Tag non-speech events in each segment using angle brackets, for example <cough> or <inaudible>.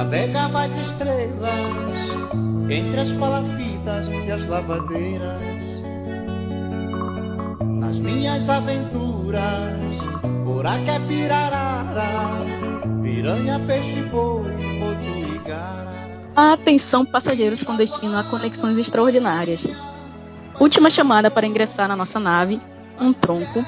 Navegava as estrelas entre as palafitas e as lavadeiras. Nas minhas aventuras, buraca pirarara, piranha, peixe, boi, boto e gara. Atenção passageiros com destino a conexões extraordinárias. Última chamada para ingressar na nossa nave, um tronco,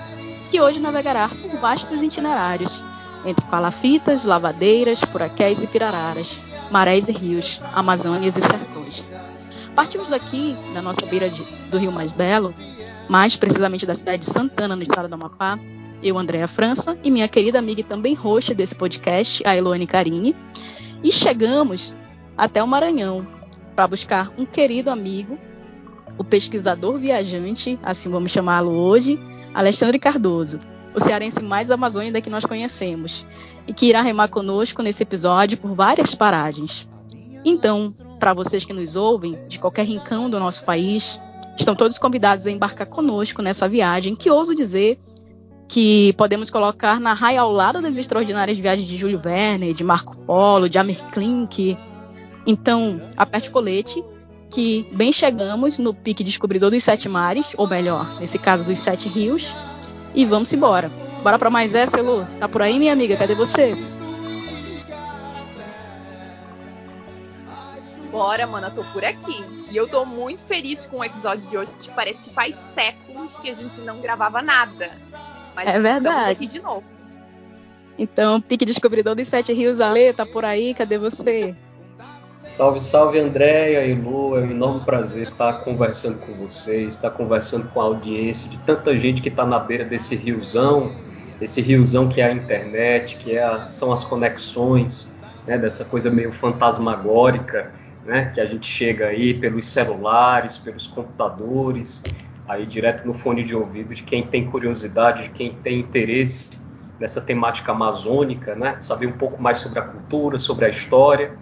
que hoje navegará por vastos itinerários, entre palafitas, lavadeiras, puraqués e pirararas, marés e rios, amazônias e sertões. Partimos daqui, da nossa beira de, do Rio Mais Belo, mais precisamente da cidade de Santana, no estado do Amapá, eu, Andréa França, e minha querida amiga e também host desse podcast, a Elone Carini, e chegamos até o Maranhão para buscar um querido amigo, o pesquisador viajante, assim vamos chamá-lo hoje, Alexandre Cardoso, o cearense mais amazônica que nós conhecemos, e que irá remar conosco nesse episódio por várias paragens. Então, para vocês que nos ouvem, de qualquer rincão do nosso país, estão todos convidados a embarcar conosco nessa viagem que ouso dizer que podemos colocar na raia ao lado das extraordinárias viagens de Júlio Verne, de Marco Polo, de Amer Klink. Então, aperte o colete, que bem chegamos no pique descobridor dos sete mares, ou melhor, nesse caso dos sete rios, e vamos embora. Bora para mais essa, Elu? Tá por aí, minha amiga? Cadê você? Bora, mano, eu tô por aqui. E eu tô muito feliz com o episódio de hoje. Parece que faz séculos que a gente não gravava nada. Mas é verdade. aqui de novo. Então, pique descobridor dos sete rios, Ale, tá por aí? Cadê você? Salve, salve Andréia e Lu, é um enorme prazer estar conversando com vocês, estar conversando com a audiência de tanta gente que está na beira desse riozão, esse riozão que é a internet, que é a, são as conexões, né, dessa coisa meio fantasmagórica, né, que a gente chega aí pelos celulares, pelos computadores, aí direto no fone de ouvido de quem tem curiosidade, de quem tem interesse nessa temática amazônica, né, saber um pouco mais sobre a cultura, sobre a história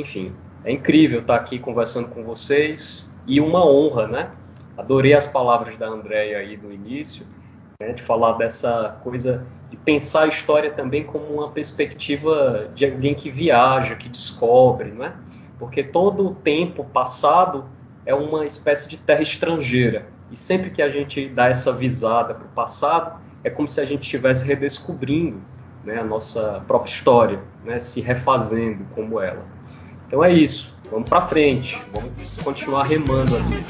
enfim, é incrível estar aqui conversando com vocês e uma honra, né? Adorei as palavras da Andréia aí do início, né, de falar dessa coisa de pensar a história também como uma perspectiva de alguém que viaja, que descobre, né? Porque todo o tempo passado é uma espécie de terra estrangeira. E sempre que a gente dá essa visada para o passado, é como se a gente estivesse redescobrindo né, a nossa própria história, né, se refazendo como ela. Então é isso. Vamos para frente. Vamos continuar remando ali.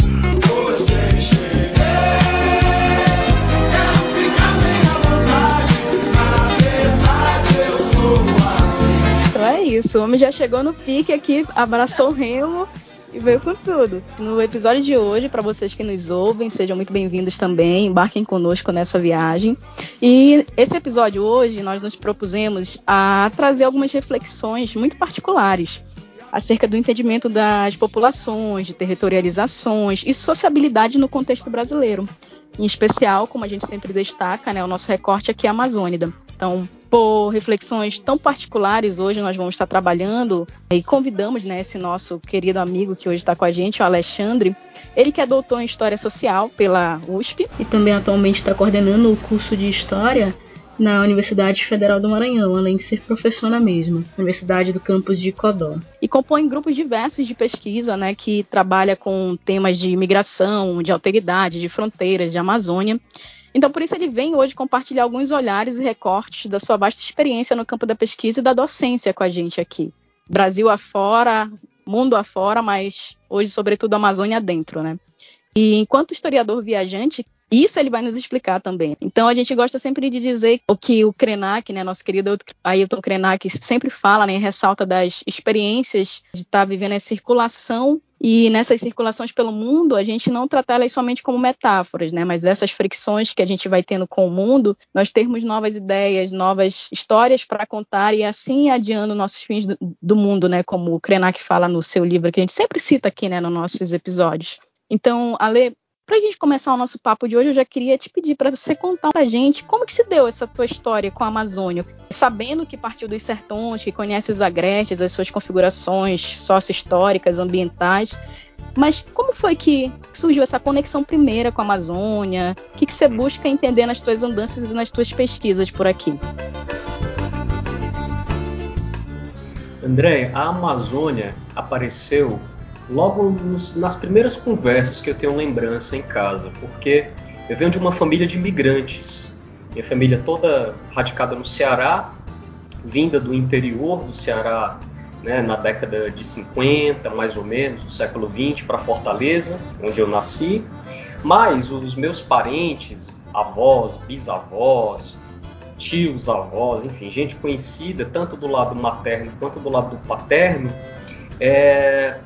Então é isso. O homem já chegou no pique aqui, abraçou o remo e veio com tudo. No episódio de hoje, para vocês que nos ouvem, sejam muito bem-vindos também, embarquem conosco nessa viagem. E esse episódio hoje nós nos propusemos a trazer algumas reflexões muito particulares acerca do entendimento das populações, de territorializações e sociabilidade no contexto brasileiro. Em especial, como a gente sempre destaca, né, o nosso recorte aqui é amazônida. Então, por reflexões tão particulares, hoje nós vamos estar trabalhando e convidamos né, esse nosso querido amigo que hoje está com a gente, o Alexandre. Ele que é doutor em História Social pela USP e também atualmente está coordenando o curso de História na Universidade Federal do Maranhão, além de ser professor na mesma, Universidade do campus de Codó. E compõe grupos diversos de pesquisa, né, que trabalha com temas de imigração, de alteridade, de fronteiras, de Amazônia. Então, por isso ele vem hoje compartilhar alguns olhares e recortes da sua vasta experiência no campo da pesquisa e da docência com a gente aqui. Brasil afora, mundo afora, mas hoje, sobretudo, Amazônia dentro, né? E enquanto historiador viajante, isso ele vai nos explicar também. Então a gente gosta sempre de dizer o que o Krenak, né, nosso querido Ailton Krenak, sempre fala, né, ressalta das experiências de estar tá vivendo a circulação e nessas circulações pelo mundo, a gente não trata elas somente como metáforas, né? Mas dessas fricções que a gente vai tendo com o mundo, nós termos novas ideias, novas histórias para contar e assim adiando nossos fins do, do, mundo, né? Como o Krenak fala no seu livro, que a gente sempre cita aqui, né, nos nossos episódios. Então, Ale, para a gente começar o nosso papo de hoje, eu já queria te pedir para você contar para a gente como que se deu essa tua história com a Amazônia, sabendo que partiu dos sertões, que conhece os agrestes, as suas configurações sócio-históricas, ambientais, mas como foi que surgiu essa conexão primeira com a Amazônia? O que, que você busca entender nas tuas andanças e nas tuas pesquisas por aqui? André, a Amazônia apareceu logo nos, nas primeiras conversas que eu tenho lembrança em casa, porque eu venho de uma família de imigrantes. Minha família toda radicada no Ceará, vinda do interior do Ceará né, na década de 50, mais ou menos, do século 20, para Fortaleza, onde eu nasci. Mas os meus parentes, avós, bisavós, tios, avós, enfim, gente conhecida, tanto do lado materno quanto do lado paterno, é,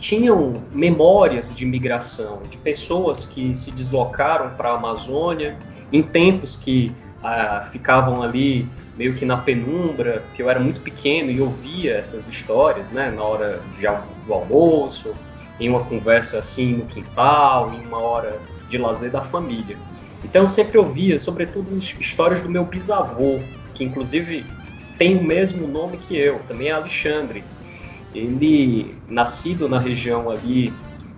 tinham memórias de migração, de pessoas que se deslocaram para a Amazônia em tempos que ah, ficavam ali meio que na penumbra, que eu era muito pequeno e ouvia essas histórias, né, na hora de, do almoço, em uma conversa assim no quintal, em uma hora de lazer da família. Então eu sempre ouvia, sobretudo, histórias do meu bisavô, que inclusive tem o mesmo nome que eu, também é Alexandre. Ele, nascido na região ali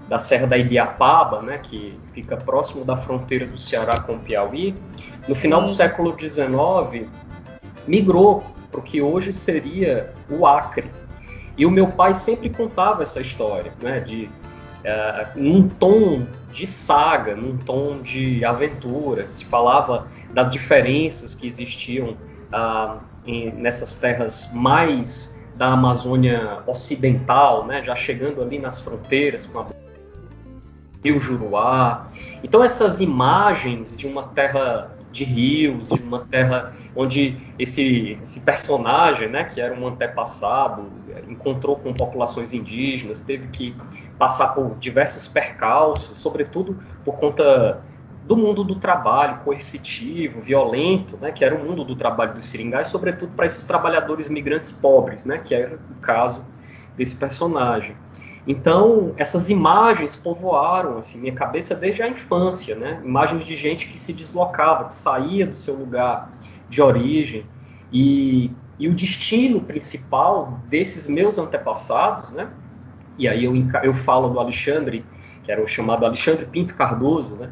da Serra da Ibiapaba, né, que fica próximo da fronteira do Ceará com o Piauí, no final do século XIX, migrou para o que hoje seria o Acre. E o meu pai sempre contava essa história, né, de uh, num tom de saga, num tom de aventura. Se falava das diferenças que existiam uh, em, nessas terras mais da Amazônia Ocidental, né, já chegando ali nas fronteiras com a Rio Juruá. Então essas imagens de uma terra de rios, de uma terra onde esse, esse personagem, né, que era um antepassado, encontrou com populações indígenas, teve que passar por diversos percalços, sobretudo por conta do mundo do trabalho coercitivo, violento, né, que era o mundo do trabalho dos seringais, sobretudo para esses trabalhadores migrantes pobres, né, que era o caso desse personagem. Então, essas imagens povoaram assim, minha cabeça desde a infância, né? Imagens de gente que se deslocava, que saía do seu lugar de origem. E, e o destino principal desses meus antepassados, né? E aí eu, eu falo do Alexandre, que era o chamado Alexandre Pinto Cardoso, né?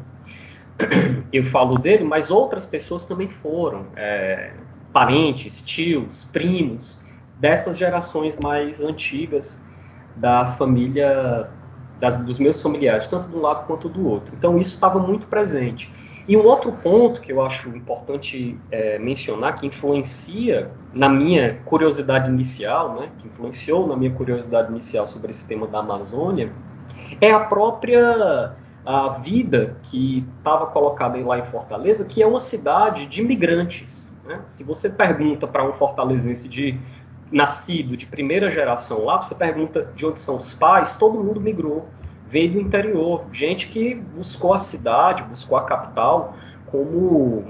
Eu falo dele, mas outras pessoas também foram, é, parentes, tios, primos, dessas gerações mais antigas da família, das, dos meus familiares, tanto um lado quanto do outro. Então isso estava muito presente. E um outro ponto que eu acho importante é, mencionar, que influencia na minha curiosidade inicial, né, que influenciou na minha curiosidade inicial sobre esse tema da Amazônia, é a própria a vida que estava colocada lá em Fortaleza, que é uma cidade de imigrantes. Né? Se você pergunta para um fortalezense de nascido de primeira geração lá, você pergunta de onde são os pais, todo mundo migrou, veio do interior, gente que buscou a cidade, buscou a capital como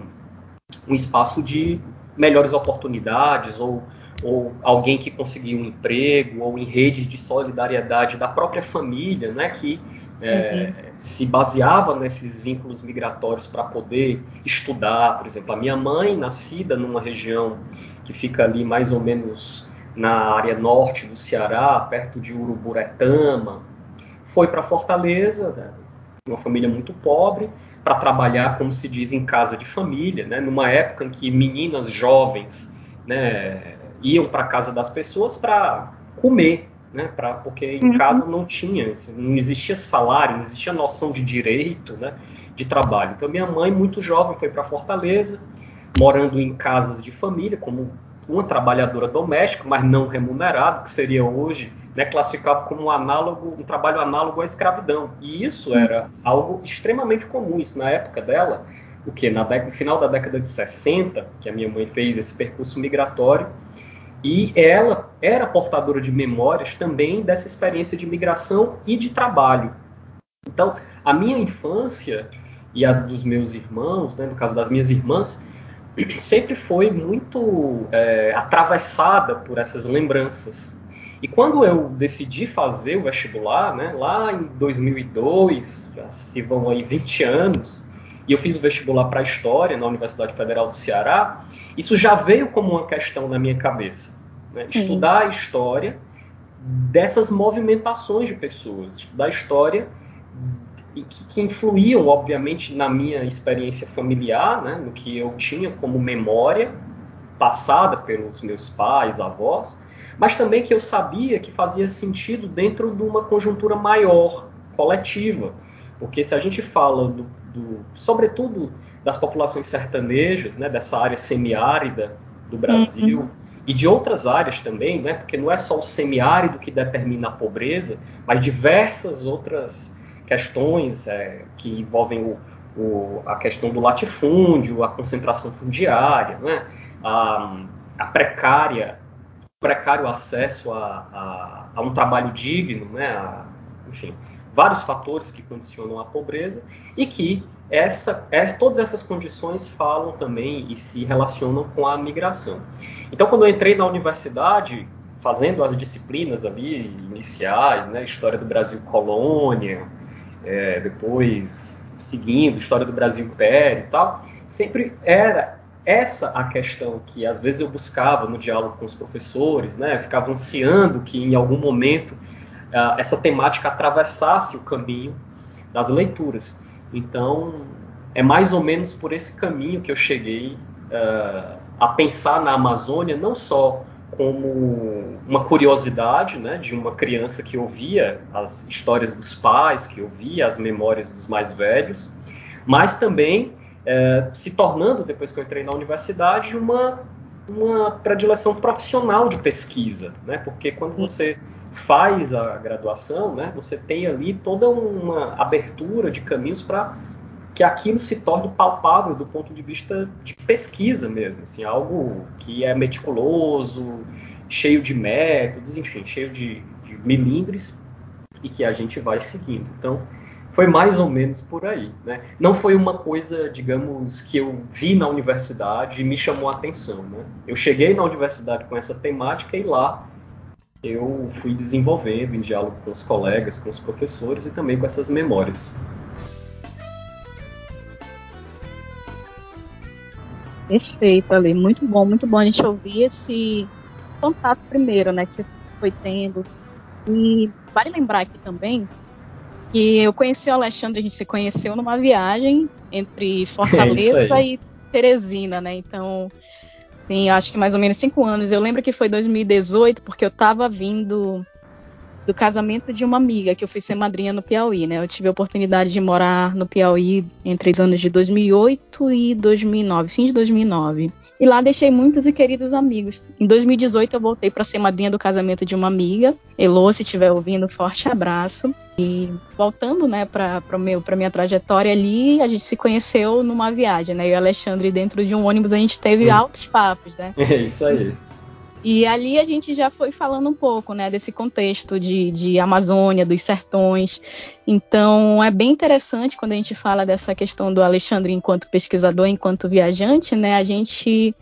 um espaço de melhores oportunidades ou, ou alguém que conseguiu um emprego ou em redes de solidariedade da própria família, né, que é, se baseava nesses vínculos migratórios para poder estudar, por exemplo, a minha mãe nascida numa região que fica ali mais ou menos na área norte do Ceará, perto de Uruburetama. Foi para Fortaleza, né, uma família muito pobre, para trabalhar, como se diz, em casa de família, né, numa época em que meninas jovens né, iam para casa das pessoas para comer, né, pra, porque em uhum. casa não tinha, não existia salário, não existia noção de direito né, de trabalho. Então, minha mãe, muito jovem, foi para Fortaleza, morando em casas de família, como uma trabalhadora doméstica, mas não remunerada, que seria hoje né, classificado como um análogo, um trabalho análogo à escravidão. E isso era algo extremamente comum. Isso na época dela, o que na década, no final da década de 60, que a minha mãe fez esse percurso migratório, e ela era portadora de memórias também dessa experiência de migração e de trabalho. Então, a minha infância e a dos meus irmãos, né, no caso das minhas irmãs, <clears throat> sempre foi muito é, atravessada por essas lembranças. E quando eu decidi fazer o vestibular, né, lá em 2002, já se vão aí 20 anos, e eu fiz o vestibular para História na Universidade Federal do Ceará, isso já veio como uma questão na minha cabeça. Né? Estudar a história dessas movimentações de pessoas, estudar a história e que, que, influíam, obviamente, na minha experiência familiar, né, no que eu tinha como memória passada pelos meus pais, avós, mas também que eu sabia que fazia sentido dentro de uma conjuntura maior, coletiva. Porque se a gente fala, do, do sobretudo, das populações sertanejas, né, dessa área semiárida do Brasil, uhum. e de outras áreas também, né, porque não é só o semiárido que determina a pobreza, mas diversas outras questões é, que envolvem o, o, a questão do latifúndio, a concentração fundiária, né, a, a precária, precário acesso a, a, a, um trabalho digno, né, a, enfim, vários fatores que condicionam a pobreza e que essa, essa, todas essas condições falam também e se relacionam com a migração. Então, quando eu entrei na universidade, fazendo as disciplinas ali iniciais, né, história do Brasil colônia, é, depois seguindo história do Brasil império e tal, sempre era essa a questão que às vezes eu buscava no diálogo com os professores, né, ficava ansiando que em algum momento essa temática atravessasse o caminho das leituras. Então, é mais ou menos por esse caminho que eu cheguei uh, a pensar na Amazônia, não só como uma curiosidade né, de uma criança que ouvia as histórias dos pais, que ouvia as memórias dos mais velhos, mas também é, se tornando, depois que eu entrei na universidade, uma, uma predileção profissional de pesquisa, né? porque quando você faz a graduação, né, você tem ali toda uma abertura de caminhos para que aquilo se torne palpável do ponto de vista de pesquisa mesmo, assim, algo que é meticuloso, cheio de métodos, enfim, cheio de, de milindres e que a gente vai seguindo. Então, foi mais ou menos por aí. Né? Não foi uma coisa, digamos, que eu vi na universidade e me chamou a atenção. Né? Eu cheguei na universidade com essa temática e lá eu fui desenvolvendo em diálogo com os colegas, com os professores e também com essas memórias. Perfeito, Ali. Muito bom, muito bom a gente ouvir esse contato primeiro, né, que você foi tendo. E vale lembrar aqui também que eu conheci o Alexandre, a gente se conheceu numa viagem entre Fortaleza é e Teresina, né? Então, tem acho que mais ou menos cinco anos. Eu lembro que foi 2018, porque eu estava vindo do casamento de uma amiga que eu fui ser madrinha no Piauí, né? Eu tive a oportunidade de morar no Piauí entre os anos de 2008 e 2009, fim de 2009. E lá deixei muitos e queridos amigos. Em 2018 eu voltei para ser madrinha do casamento de uma amiga. Elô, se estiver ouvindo, forte abraço. E voltando, né, para meu para minha trajetória ali, a gente se conheceu numa viagem, né? Eu e o Alexandre dentro de um ônibus a gente teve hum. altos papos, né? <laughs> É isso aí. E ali a gente já foi falando um pouco, né, desse contexto de, de Amazônia, dos sertões. Então é bem interessante quando a gente fala dessa questão do Alexandre enquanto pesquisador, enquanto viajante, né, a gente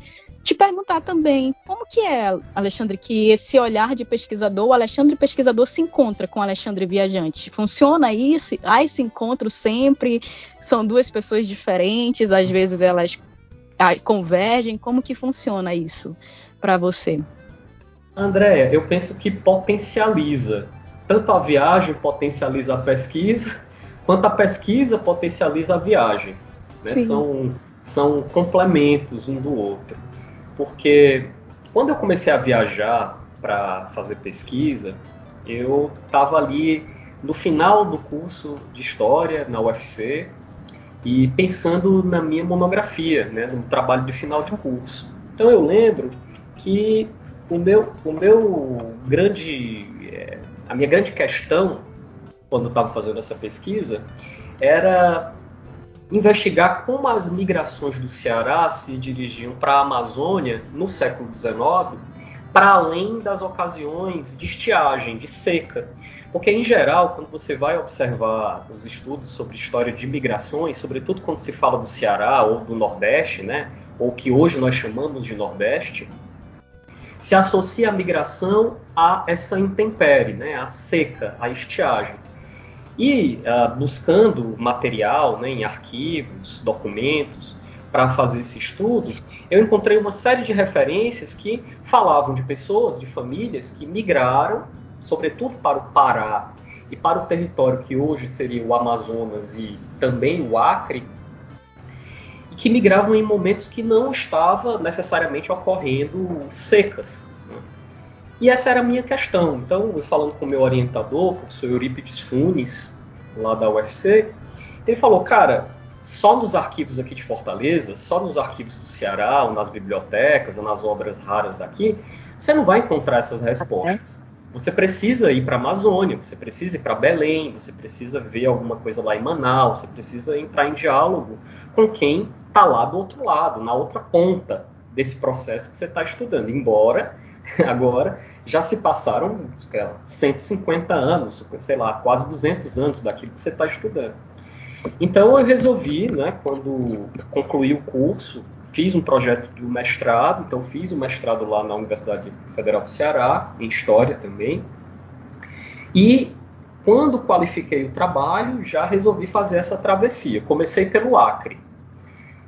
te perguntar também como que é, Alexandre, que esse olhar de pesquisador, o Alexandre pesquisador se encontra com o Alexandre viajante. Funciona isso? Há esse encontro sempre? São duas pessoas diferentes, às vezes elas ah, convergem. Como que funciona isso? Para você? Andréia, eu penso que potencializa. Tanto a viagem potencializa a pesquisa, quanto a pesquisa potencializa a viagem. Né? São, são complementos um do outro. Porque quando eu comecei a viajar para fazer pesquisa, eu estava ali no final do curso de História na UFC e pensando na minha monografia, né, no trabalho de final de curso. Então eu lembro que o meu, o meu grande, é, a minha grande questão quando estava fazendo essa pesquisa era investigar como as migrações do Ceará se dirigiam para a Amazônia no século XIX, para além das ocasiões de estiagem, de seca. Porque, em geral, quando você vai observar os estudos sobre história de migrações, sobretudo quando se fala do Ceará ou do Nordeste, né, ou que hoje nós chamamos de Nordeste, se associa a migração a essa intempérie, né, a seca, a estiagem. E uh, buscando material né, em arquivos, documentos, para fazer esse estudo, eu encontrei uma série de referências que falavam de pessoas, de famílias que migraram, sobretudo para o Pará e para o território que hoje seria o Amazonas e também o Acre, que migravam em momentos que não estava necessariamente ocorrendo secas. Né? E essa era a minha questão. Então, eu falando com o meu orientador, o professor Eurípides Funes, lá da UFC, ele falou, cara, só nos arquivos aqui de Fortaleza, só nos arquivos do Ceará, ou nas bibliotecas, ou nas obras raras daqui, você não vai encontrar essas respostas. Você precisa ir para a Amazônia, você precisa ir para Belém, você precisa ver alguma coisa lá em Manaus, você precisa entrar em diálogo com quem está lá do outro lado, na outra ponta desse processo que você está estudando. Embora <laughs> agora já se passaram 150 anos, sei lá, quase 200 anos daquilo que você está estudando. Então eu resolvi, né, quando concluí o curso, fiz um projeto de mestrado, então fiz o um mestrado lá na Universidade Federal do Ceará, em História também. E quando qualifiquei o trabalho, já resolvi fazer essa travessia. Comecei pelo Acre.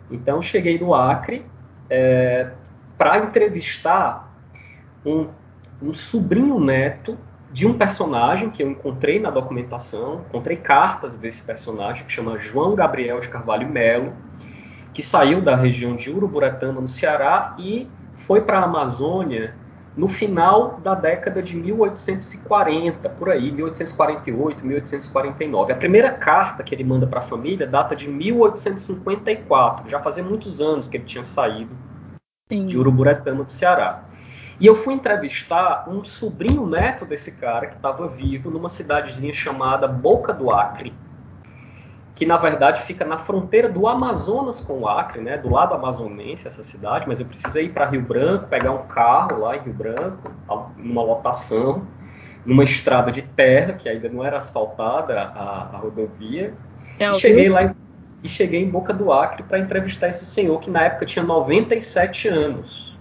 Então cheguei no Acre é, para entrevistar um, um sobrinho neto de um personagem que eu encontrei na documentação, encontrei cartas desse personagem que chama João Gabriel de Carvalho Melo, que saiu da região de Uruburetama, no Ceará, e foi para a Amazônia no final da década de 1840, por aí, 1848, 1849. A primeira carta que ele manda para a família data de 1854, já fazia muitos anos que ele tinha saído Sim. de Uruburetama, do Ceará. E eu fui entrevistar um sobrinho neto desse cara que estava vivo numa cidadezinha chamada Boca do Acre, que na verdade fica na fronteira do Amazonas com o Acre, né, do lado amazonense essa cidade, mas eu precisei ir para Rio Branco, pegar um carro lá em Rio Branco, numa lotação, numa estrada de terra que ainda não era asfaltada a, a rodovia, é, e cheguei lá e cheguei em Boca do Acre para entrevistar esse senhor que na época tinha 97 anos.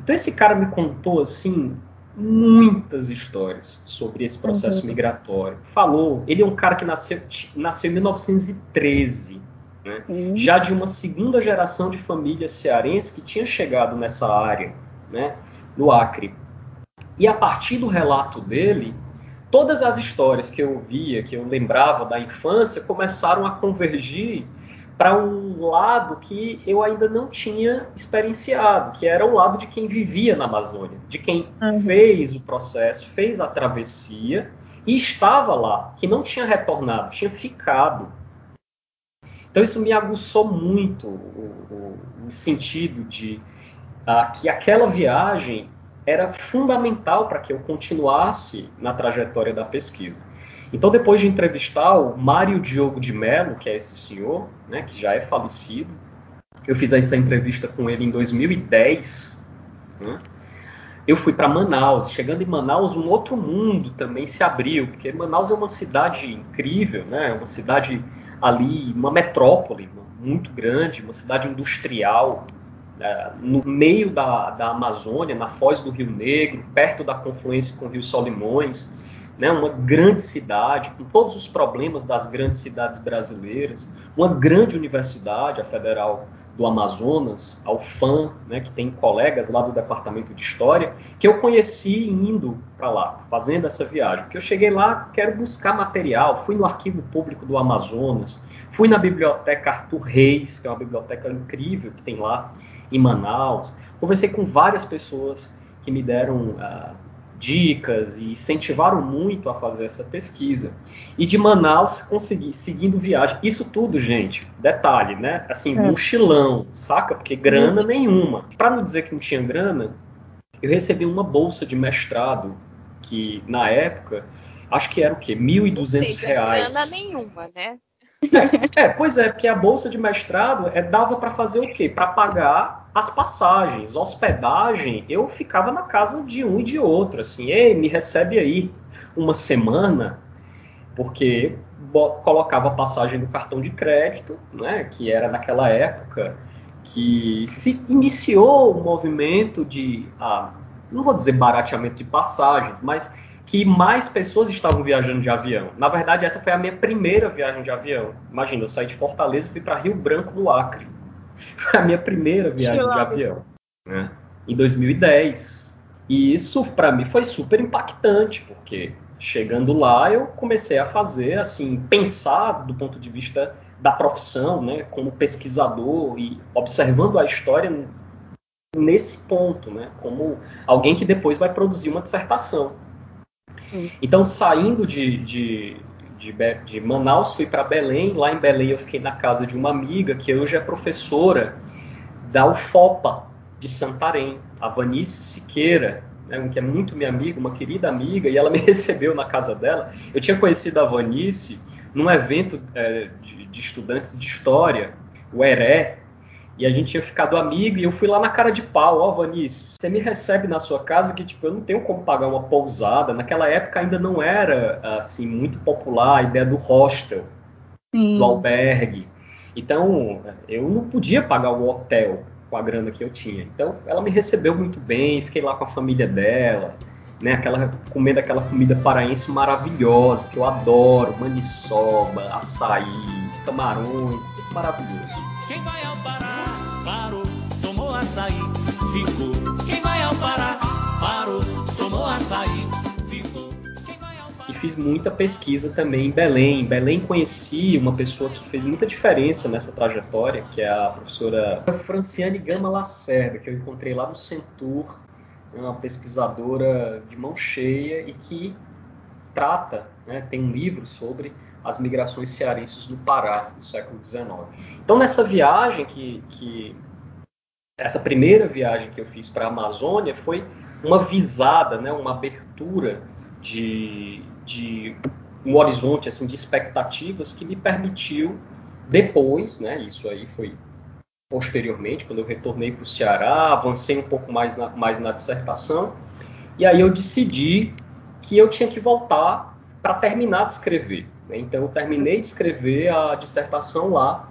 Então esse cara me contou assim muitas histórias sobre esse processo uhum. migratório. Falou, ele é um cara que nasceu, nasceu em 1913, né? uhum. já de uma segunda geração de família cearense que tinha chegado nessa área, né, no Acre. E a partir do relato dele, todas as histórias que eu ouvia, que eu lembrava da infância, começaram a convergir para um lado que eu ainda não tinha experienciado, que era o lado de quem vivia na Amazônia, de quem uhum. fez o processo, fez a travessia e estava lá, que não tinha retornado, tinha ficado. Então isso me aguçou muito o, o, o sentido de ah, que aquela viagem era fundamental para que eu continuasse na trajetória da pesquisa. Então, depois de entrevistar o Mário Diogo de Mello, que é esse senhor, né, que já é falecido, eu fiz essa entrevista com ele em 2010. Né, eu fui para Manaus. Chegando em Manaus, um outro mundo também se abriu, porque Manaus é uma cidade incrível, né, uma cidade ali, uma metrópole muito grande, uma cidade industrial, né, no meio da, da Amazônia, na foz do Rio Negro, perto da confluência com o Rio Solimões né, uma grande cidade, com todos os problemas das grandes cidades brasileiras, uma grande universidade, a Federal do Amazonas, a UFAM, né, que tem colegas lá do Departamento de História, que eu conheci indo para lá, fazendo essa viagem. Porque eu cheguei lá, quero buscar material, fui no Arquivo Público do Amazonas, fui na Biblioteca Arthur Reis, que é uma biblioteca incrível que tem lá em Manaus, conversei com várias pessoas que me deram uh, dicas e incentivaram muito a fazer essa pesquisa. E de Manaus consegui seguindo viagem. Isso tudo, gente, detalhe, né? Assim, é. mochilão, saca? Porque grana uhum. nenhuma. Para não dizer que não tinha grana, eu recebi uma bolsa de mestrado que na época acho que era o quê? 1.200 reais. Grana nenhuma, né? É, é, pois é, porque a bolsa de mestrado é, dava para fazer o quê? Para pagar as passagens, hospedagem. Eu ficava na casa de um e de outro, assim, ei, me recebe aí uma semana, porque colocava a passagem do cartão de crédito, né, que era naquela época que se iniciou o movimento de, ah, não vou dizer barateamento de passagens, mas que mais pessoas estavam viajando de avião. Na verdade, essa foi a minha primeira viagem de avião. Imagina, eu saí de Fortaleza e fui para Rio Branco do Acre. <laughs> Foi a minha primeira viagem de avião, né? Em 2010. E isso para mim foi super impactante, porque chegando lá eu comecei a fazer assim, pensar do ponto de vista da profissão, né, como pesquisador e observando a história nesse ponto, né? Como alguém que depois vai produzir uma dissertação. Então, saindo de, de, de, de Manaus, fui para Belém. Lá em Belém, eu fiquei na casa de uma amiga que hoje é professora da UFOPA de Santarém, a Vanice Siqueira, né, que é muito minha amiga, uma querida amiga, e ela <laughs> me recebeu na casa dela. Eu tinha conhecido a Vanice num evento é, de, de estudantes de história, o ERE, e a gente tinha ficado amigo e eu fui lá na cara de pau, ó, oh, Vanice, você me recebe na sua casa que tipo eu não tenho como pagar uma pousada. Naquela época ainda não era assim muito popular a ideia do hostel, Sim. do albergue. Então, eu não podia pagar o hotel com a grana que eu tinha. Então, ela me recebeu muito bem, fiquei lá com a família dela, né, aquela comendo aquela comida paraense maravilhosa que eu adoro, maniçoba, açaí, camarões, tudo maravilhoso. Quem vai ao Pará, açaí, ficou. Quem vai ao Pará, parou, tomou açaí, ficou. E fiz muita pesquisa também em Belém. Em Belém conheci uma pessoa que fez muita diferença nessa trajetória, que é a professora Franciane Gama Lacerda, que eu encontrei lá no Centur, uma pesquisadora de mão cheia e que trata, né, tem um livro sobre as migrações cearenses no Pará no século XIX. Então, nessa viagem que, que essa primeira viagem que eu fiz para a Amazônia foi uma visada, né, uma abertura de, de um horizonte assim de expectativas que me permitiu depois, né, isso aí foi posteriormente, quando eu retornei para o Ceará, avancei um pouco mais na, mais na dissertação, e aí eu decidi que eu tinha que voltar para terminar de escrever. Né? Então eu terminei de escrever a dissertação lá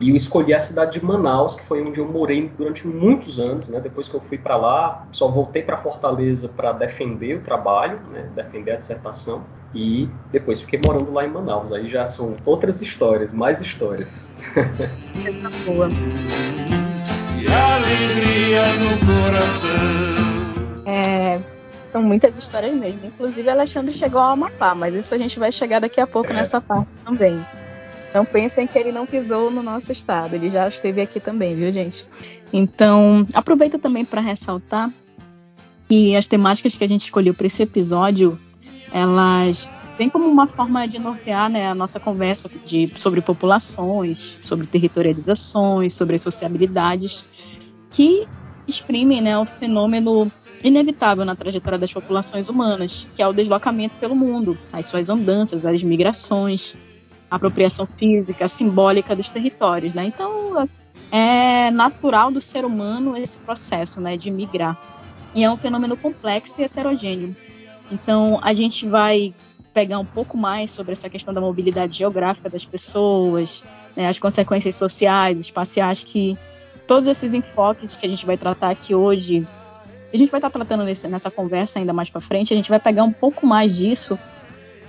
e eu escolhi a cidade de Manaus, que foi onde eu morei durante muitos anos. Né? Depois que eu fui para lá, só voltei para Fortaleza para defender o trabalho, né? defender a dissertação. E depois fiquei morando lá em Manaus. Aí já são outras histórias, mais histórias. boa. E alegria no coração. É, são muitas histórias mesmo. Inclusive, Alexandre chegou ao Amapá, mas isso a gente vai chegar daqui a pouco é. nessa parte também. Não pensem que ele não pisou no nosso estado, ele já esteve aqui também, viu, gente? Então, aproveita também para ressaltar que as temáticas que a gente escolheu para esse episódio, elas vêm como uma forma de nortear né, a nossa conversa de, sobre populações, sobre territorializações, sobre sociabilidades, que exprimem né, o fenômeno inevitável na trajetória das populações humanas, que é o deslocamento pelo mundo, as suas andanças, as migrações, apropriação física, simbólica dos territórios, né? Então, é natural do ser humano esse processo, né, de migrar. E é um fenômeno complexo e heterogêneo. Então, a gente vai pegar um pouco mais sobre essa questão da mobilidade geográfica das pessoas, né, as consequências sociais, espaciais que todos esses enfoques que a gente vai tratar aqui hoje a gente vai estar tratando nesse, nessa conversa ainda mais para frente, a gente vai pegar um pouco mais disso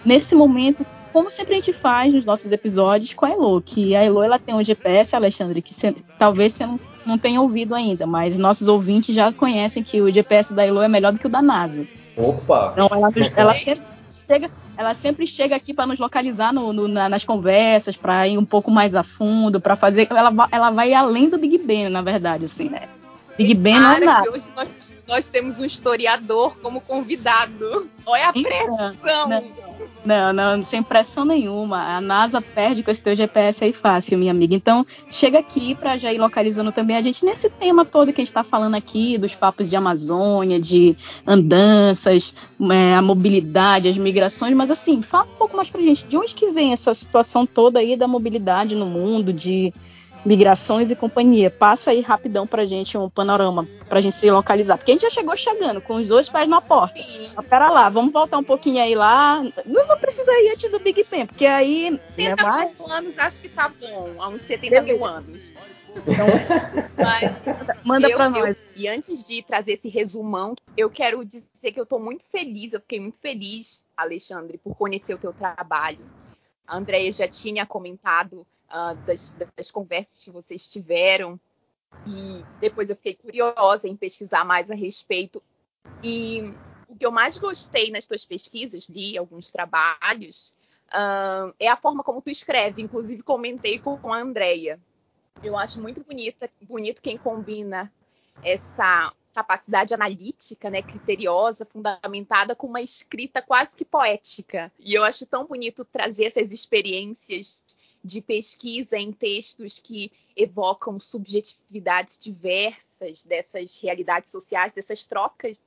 nesse momento, como sempre a gente faz nos nossos episódios com a Elo, que a Elo ela tem um GPS, Alexandre, que cê, talvez você não, não tenha ouvido ainda, mas nossos ouvintes já conhecem que o GPS da Elo é melhor do que o da NASA. Opa! Então ela, ela <laughs> sempre chega, ela sempre chega aqui para nos localizar no, no, na, nas conversas, para ir um pouco mais a fundo, para fazer. Ela, ela vai além do Big Ben, na verdade, assim, né? Big Ben não nada. hoje nós, nós, temos um historiador como convidado. Olha a então, pressão! Não, não, sem pressão nenhuma. A NASA perde com esse teu GPS aí fácil, minha amiga. Então, chega aqui para já ir localizando também a gente nesse tema todo que a gente está falando aqui, dos papos de Amazônia, de andanças, é, a mobilidade, as migrações. Mas, assim, fala um pouco mais pra gente. De onde que vem essa situação toda aí da mobilidade no mundo, de migrações e companhia. Passa aí rapidão pra gente um panorama pra gente se localizar. Porque a gente já chegou chegando, com os dois pés na porta. Mas pera lá, vamos voltar um pouquinho aí lá. Não, não precisa ir antes do Big Ben, porque aí. 70 né, mais... mil anos acho que tá bom. Há uns 70 Beleza. mil anos. Então, mas manda pra nós. Eu, e antes de trazer esse resumão, eu quero dizer que eu tô muito feliz, eu fiquei muito feliz, Alexandre, por conhecer o teu trabalho. A Andrea já tinha comentado uh, das, das conversas que vocês tiveram. E depois eu fiquei curiosa em pesquisar mais a respeito. E o que eu mais gostei nas tuas pesquisas, li alguns trabalhos, uh, é a forma como tu escreve. Inclusive, comentei com a Andrea. Eu acho muito bonita, bonito quem combina essa capacidade analítica, né, criteriosa, fundamentada com uma escrita quase que poética. E eu acho tão bonito trazer essas experiências de pesquisa em textos que evocam subjetividades diversas dessas realidades sociais, dessas trocas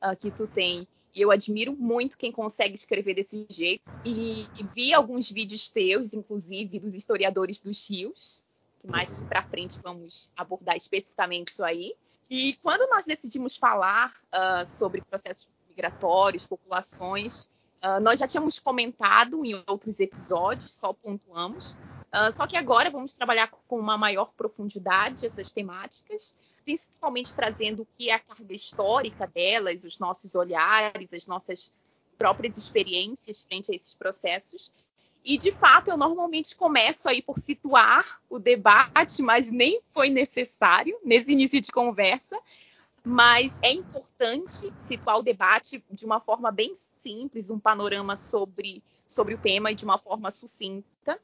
uh, que tu tem. E eu admiro muito quem consegue escrever desse jeito. E, e vi alguns vídeos teus, inclusive dos historiadores dos rios, que mais para frente vamos abordar especificamente isso aí. E quando nós decidimos falar uh, sobre processos migratórios, populações, uh, nós já tínhamos comentado em outros episódios, só pontuamos. Uh, só que agora vamos trabalhar com uma maior profundidade essas temáticas, principalmente trazendo o que é a carga histórica delas, os nossos olhares, as nossas próprias experiências frente a esses processos e de fato eu normalmente começo aí por situar o debate, mas nem foi necessário nesse início de conversa. Mas é importante situar o debate de uma forma bem simples, um panorama sobre, sobre o tema e de uma forma sucinta.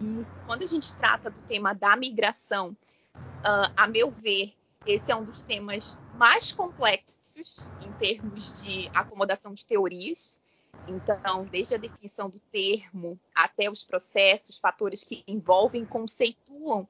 E quando a gente trata do tema da migração, uh, a meu ver, esse é um dos temas mais complexos em termos de acomodação de teorias. Então, desde a definição do termo até os processos, fatores que envolvem, conceituam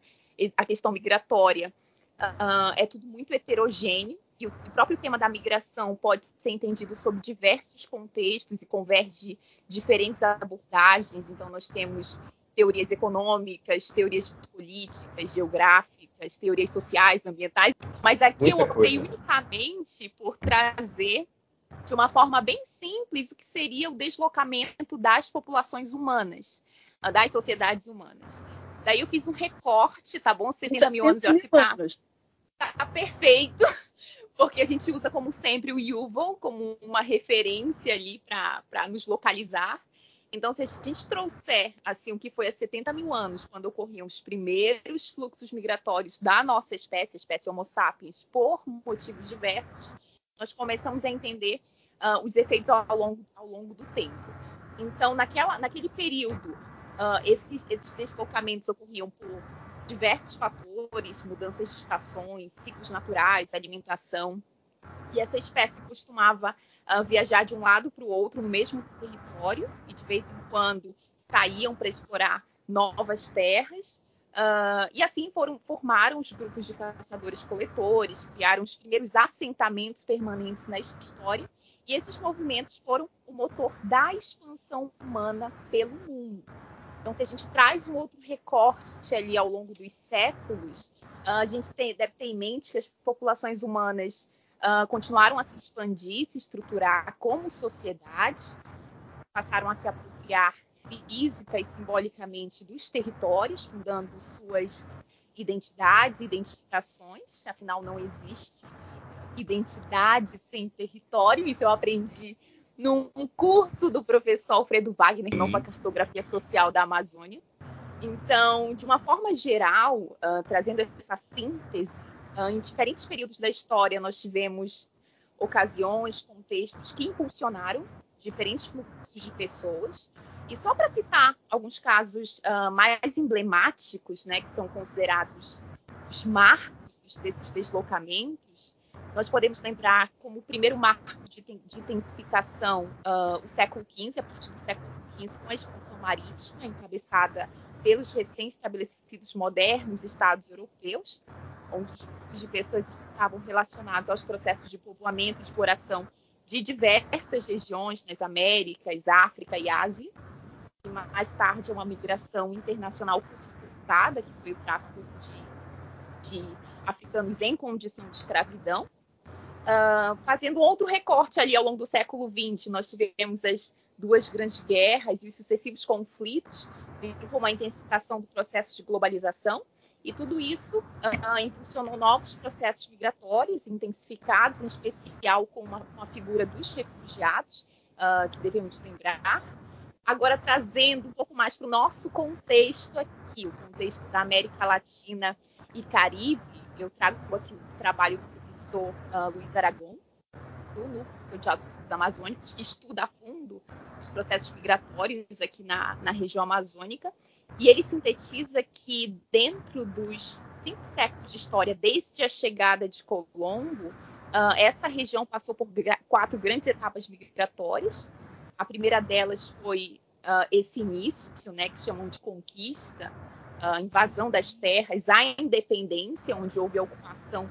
a questão migratória, uh, é tudo muito heterogêneo. E o próprio tema da migração pode ser entendido sob diversos contextos e converge diferentes abordagens. Então, nós temos teorias econômicas, teorias políticas, geográficas, teorias sociais, ambientais. Mas aqui Muita eu optei coisa. unicamente por trazer de uma forma bem simples o que seria o deslocamento das populações humanas, das sociedades humanas. Daí eu fiz um recorte, tá bom? 70 mil anos, eu acho que tá, tá perfeito, <laughs> porque a gente usa, como sempre, o Yuval como uma referência ali para nos localizar. Então, se a gente trouxer assim o que foi há 70 mil anos, quando ocorriam os primeiros fluxos migratórios da nossa espécie, a espécie Homo sapiens, por motivos diversos, nós começamos a entender uh, os efeitos ao longo, ao longo do tempo. Então, naquela, naquele período, uh, esses, esses deslocamentos ocorriam por diversos fatores, mudanças de estações, ciclos naturais, alimentação. E essa espécie costumava uh, viajar de um lado para o outro no mesmo território e de vez em quando saíam para explorar novas terras Uh, e assim foram, formaram os grupos de caçadores-coletores, criaram os primeiros assentamentos permanentes na história, e esses movimentos foram o motor da expansão humana pelo mundo. Então, se a gente traz um outro recorte ali ao longo dos séculos, uh, a gente tem, deve ter em mente que as populações humanas uh, continuaram a se expandir, se estruturar como sociedades, passaram a se apropriar física e simbolicamente dos territórios, fundando suas identidades identificações, afinal não existe identidade sem território, isso eu aprendi num curso do professor Alfredo Wagner, nova cartografia social da Amazônia. Então, de uma forma geral, uh, trazendo essa síntese, uh, em diferentes períodos da história nós tivemos ocasiões, contextos que impulsionaram diferentes fluxos de pessoas, e só para citar alguns casos uh, mais emblemáticos, né, que são considerados os marcos desses deslocamentos, nós podemos lembrar como o primeiro marco de, de intensificação uh, o século XV, a partir do século XV, com a expansão marítima, encabeçada pelos recém-estabelecidos modernos estados europeus, onde os grupos de pessoas estavam relacionados aos processos de povoamento e exploração de diversas regiões nas Américas, África e Ásia e mais tarde uma migração internacional cortada, que foi o tráfico de, de africanos em condição de escravidão. Uh, fazendo outro recorte ali ao longo do século XX, nós tivemos as duas grandes guerras e os sucessivos conflitos, com a intensificação do processo de globalização, e tudo isso uh, impulsionou novos processos migratórios intensificados, em especial com uma, uma figura dos refugiados, uh, que devemos lembrar, Agora, trazendo um pouco mais para o nosso contexto aqui, o contexto da América Latina e Caribe, eu trago aqui o trabalho do professor uh, Luiz Aragão, do Núcleo de Estudos Amazônicos, que estuda a fundo os processos migratórios aqui na, na região amazônica. E ele sintetiza que dentro dos cinco séculos de história, desde a chegada de Colombo, uh, essa região passou por quatro grandes etapas migratórias. A primeira delas foi uh, esse início, né, que chamam de conquista, a invasão das terras, a independência, onde houve a ocupação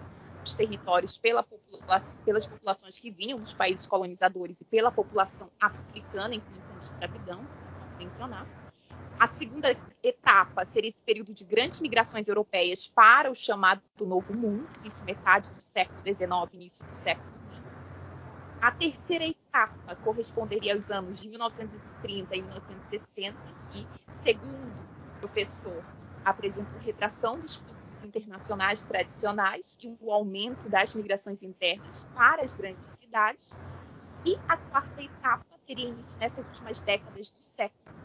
territórios pela popula pelas populações que vinham dos países colonizadores e pela população africana em condição de escravidão, mencionar. A segunda etapa seria esse período de grandes migrações europeias para o chamado Novo Mundo, isso metade do século XIX, início do século XX. A terceira etapa corresponderia aos anos de 1930 e 1960, e, segundo o professor, apresentou retração dos internacionais tradicionais e o aumento das migrações internas para as grandes cidades. E a quarta etapa teria início nessas últimas décadas do século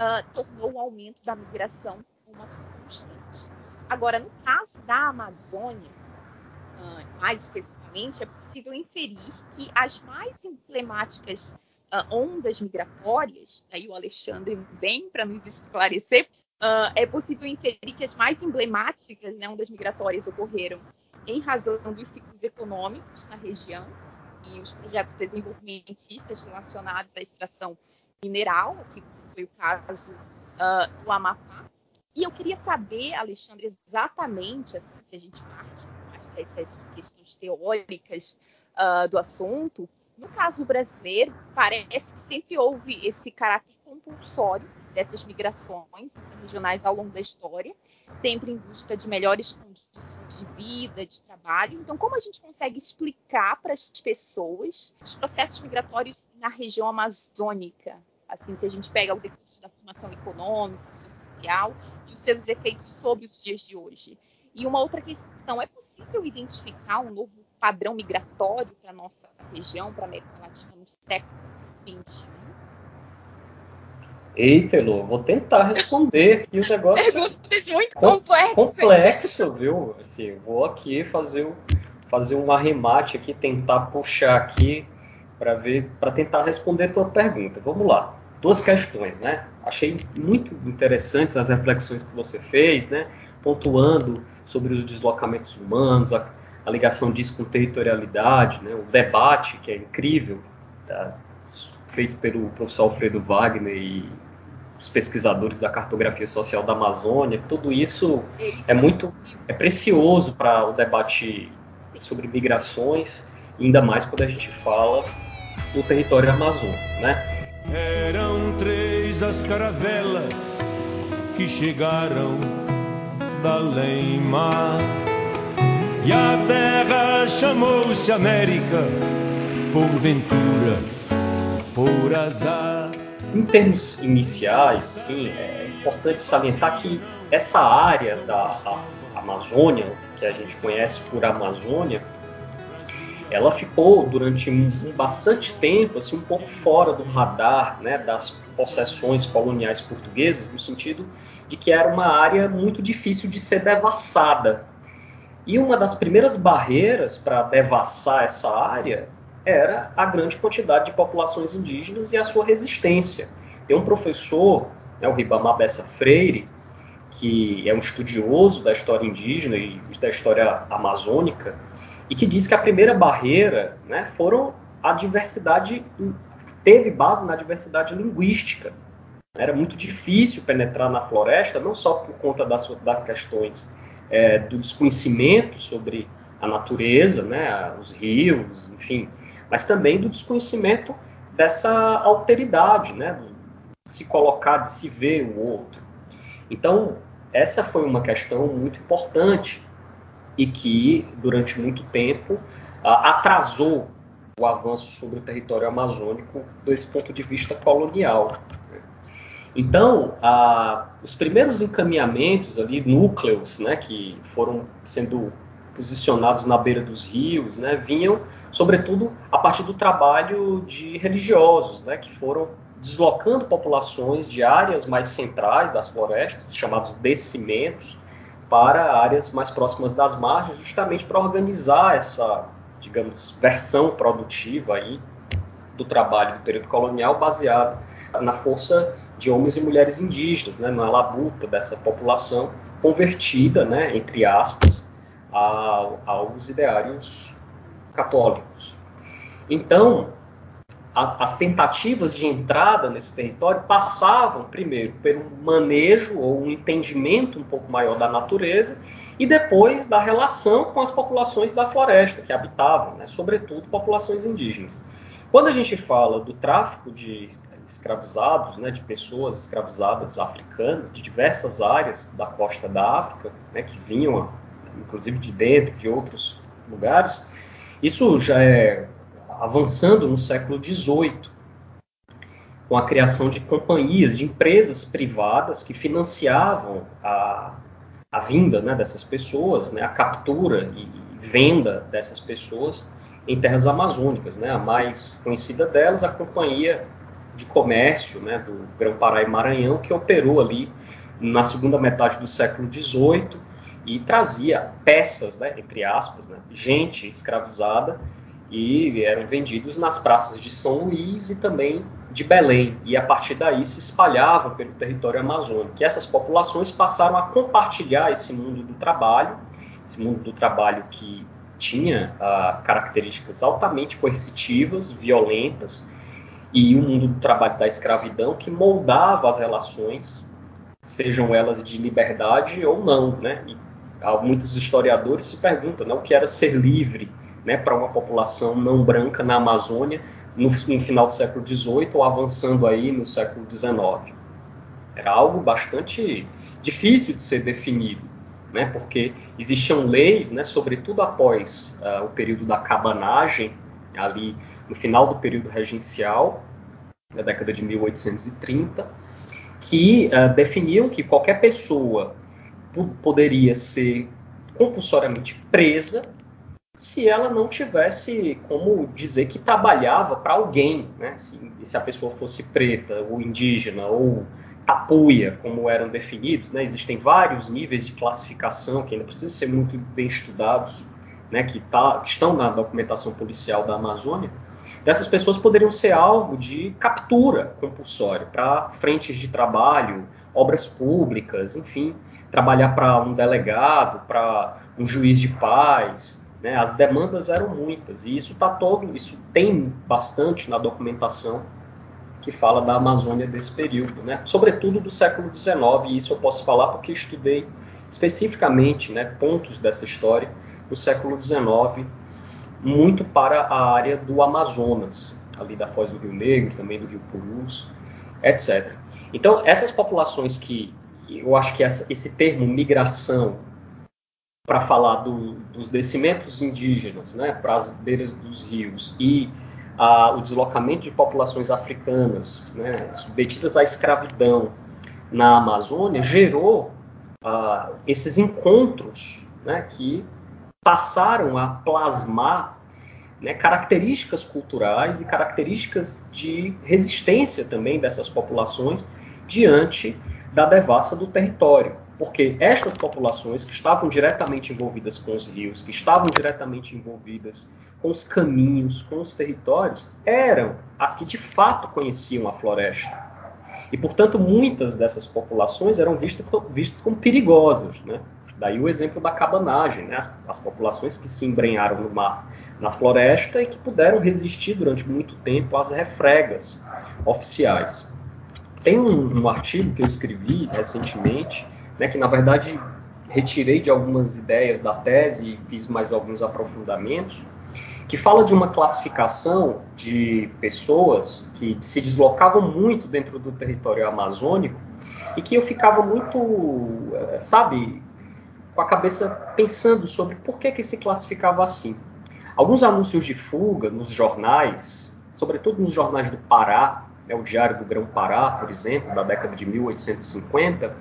uh, tornou o aumento da migração uma constante. Agora, no caso da Amazônia, uh, mais especificamente, é possível inferir que as mais emblemáticas uh, ondas migratórias, aí o Alexandre vem para nos esclarecer, é possível inferir que as mais emblemáticas né, ondas migratórias ocorreram em razão dos ciclos econômicos na região e os projetos desenvolvimentistas relacionados à extração mineral, que foi o caso uh, do Amapá. E eu queria saber, Alexandre, exatamente assim, se a gente parte para essas questões teóricas uh, do assunto. No caso brasileiro, parece que sempre houve esse caráter compulsório dessas migrações regionais ao longo da história, sempre em busca de melhores condições de vida, de trabalho. Então, como a gente consegue explicar para as pessoas os processos migratórios na região amazônica? Assim, se a gente pega o decurso da formação econômica, social e os seus efeitos sobre os dias de hoje. E uma outra questão, é possível identificar um novo padrão migratório para a nossa região, para a América Latina no século XXI? Eita, Elô, vou tentar responder aqui o negócio. Perguntas muito complexas. Complexo, viu? Assim, vou aqui fazer, um, fazer um arremate aqui, tentar puxar aqui para ver, para tentar responder a tua pergunta. Vamos lá duas questões, né? Achei muito interessantes as reflexões que você fez, né? Pontuando sobre os deslocamentos humanos, a, a ligação disso com territorialidade, né? O debate que é incrível, tá? Feito pelo professor Alfredo Wagner e os pesquisadores da cartografia social da Amazônia, tudo isso é muito é precioso para o debate sobre migrações, ainda mais quando a gente fala do território amazônico, né? Eram três as caravelas que chegaram da além-mar. E a terra chamou-se América, por azar. Em termos iniciais, sim, é importante salientar que essa área da Amazônia, que a gente conhece por Amazônia, ela ficou durante um, bastante tempo assim um pouco fora do radar né, das possessões coloniais portuguesas, no sentido de que era uma área muito difícil de ser devassada. E uma das primeiras barreiras para devassar essa área era a grande quantidade de populações indígenas e a sua resistência. Tem um professor, né, o Ribamar Bessa Freire, que é um estudioso da história indígena e da história amazônica, e que diz que a primeira barreira né, foram a diversidade, teve base na diversidade linguística. Era muito difícil penetrar na floresta, não só por conta das, das questões é, do desconhecimento sobre a natureza, né, os rios, enfim, mas também do desconhecimento dessa alteridade, né, de se colocar, de se ver o outro. Então, essa foi uma questão muito importante e que, durante muito tempo, atrasou o avanço sobre o território amazônico desse ponto de vista colonial. Então, os primeiros encaminhamentos ali, núcleos, né, que foram sendo posicionados na beira dos rios, né, vinham, sobretudo, a partir do trabalho de religiosos, né, que foram deslocando populações de áreas mais centrais das florestas, chamados descimentos, para áreas mais próximas das margens, justamente para organizar essa, digamos, versão produtiva aí do trabalho do período colonial baseado na força de homens e mulheres indígenas, né, na labuta dessa população convertida, né, entre aspas, ao, aos ideários católicos. Então, a, as tentativas de entrada nesse território passavam, primeiro, pelo manejo ou um entendimento um pouco maior da natureza e depois da relação com as populações da floresta que habitavam, né, sobretudo populações indígenas. Quando a gente fala do tráfico de escravizados, né, de pessoas escravizadas africanas de diversas áreas da costa da África, né, que vinham, inclusive de dentro de outros lugares, isso já é avançando no século XVIII, com a criação de companhias, de empresas privadas que financiavam a, a vinda né, dessas pessoas, né, a captura e venda dessas pessoas em terras amazônicas. Né? A mais conhecida delas, a Companhia de Comércio né, do Grão-Pará e Maranhão, que operou ali na segunda metade do século XVIII e trazia peças, né, entre aspas, né, gente escravizada e eram vendidos nas praças de São Luís e também de Belém. E a partir daí se espalhavam pelo território amazônico. E essas populações passaram a compartilhar esse mundo do trabalho, esse mundo do trabalho que tinha ah, características altamente coercitivas, violentas, e o mundo do trabalho da escravidão que moldava as relações, sejam elas de liberdade ou não, né? E, muitos historiadores se perguntam né, o que era ser livre né, para uma população não branca na Amazônia no, no, final do século XVIII ou avançando aí no século XIX. Era algo bastante difícil de ser definido, né, porque existiam leis, né, sobretudo após uh, o período da cabanagem, ali no final do período regencial, na década de 1830, que uh, definiam que qualquer pessoa poderia ser compulsoriamente presa se ela não tivesse como dizer que trabalhava para alguém, né? Se, se, a pessoa fosse preta ou indígena ou tapuia, como eram definidos, né? Existem vários níveis de classificação que ainda precisam ser muito bem estudados, né? Que, tá, estão na documentação policial da Amazônia. Dessas pessoas poderiam ser alvo de captura compulsória para frentes de trabalho, obras públicas, enfim, trabalhar para um delegado, para um juiz de paz, né? As demandas eram muitas e isso tá todo, isso tem bastante na documentação que fala da Amazônia desse período, né? Sobretudo do século XIX. E isso eu posso falar porque estudei especificamente, né, pontos dessa história do século XIX, muito para a área do Amazonas, ali da Foz do Rio Negro, também do Rio Purus, etc. Então essas populações que eu acho que essa, esse termo migração para falar do, dos descimentos indígenas né, para as beiras dos rios e a, o deslocamento de populações africanas né, submetidas à escravidão na Amazônia gerou uh, esses encontros né, que passaram a plasmar né, características culturais e características de resistência também dessas populações diante da devassa do território porque estas populações que estavam diretamente envolvidas com os rios, que estavam diretamente envolvidas com os caminhos, com os territórios, eram as que de fato conheciam a floresta. E, portanto, muitas dessas populações eram vistas, vistas como perigosas. Né? Daí o exemplo da cabanagem, né? as, as populações que se embrenharam no mar, na floresta e que puderam resistir durante muito tempo às refregas oficiais. Tem um, um artigo que eu escrevi recentemente né, que na verdade retirei de algumas ideias da tese e fiz mais alguns aprofundamentos, que fala de uma classificação de pessoas que se deslocavam muito dentro do território amazônico e que eu ficava muito, eh, sabe, com a cabeça pensando sobre por que, que se classificava assim. Alguns anúncios de fuga nos jornais, sobretudo nos jornais do Pará, né, o Diário do Grão-Pará, por exemplo, da década de 1850,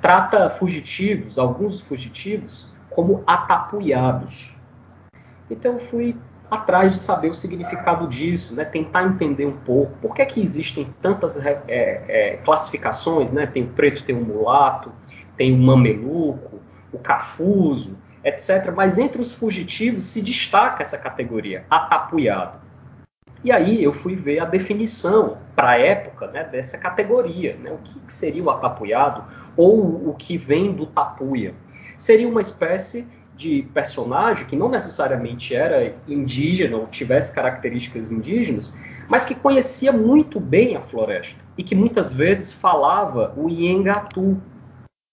trata fugitivos, alguns fugitivos, como atapuiados. Então eu fui atrás de saber o significado disso, né? tentar entender um pouco por que, é que existem tantas é, é, classificações, né? tem o preto, tem o mulato, tem o mameluco, o cafuso, etc. Mas entre os fugitivos se destaca essa categoria, atapuiado. E aí eu fui ver a definição para a época né, dessa categoria, né, o que, seria o atapuiado ou o que vem do tapuia. Seria uma espécie de personagem que não necessariamente era indígena ou tivesse características indígenas, mas que conhecia muito bem a floresta e que muitas vezes falava o Iengatu,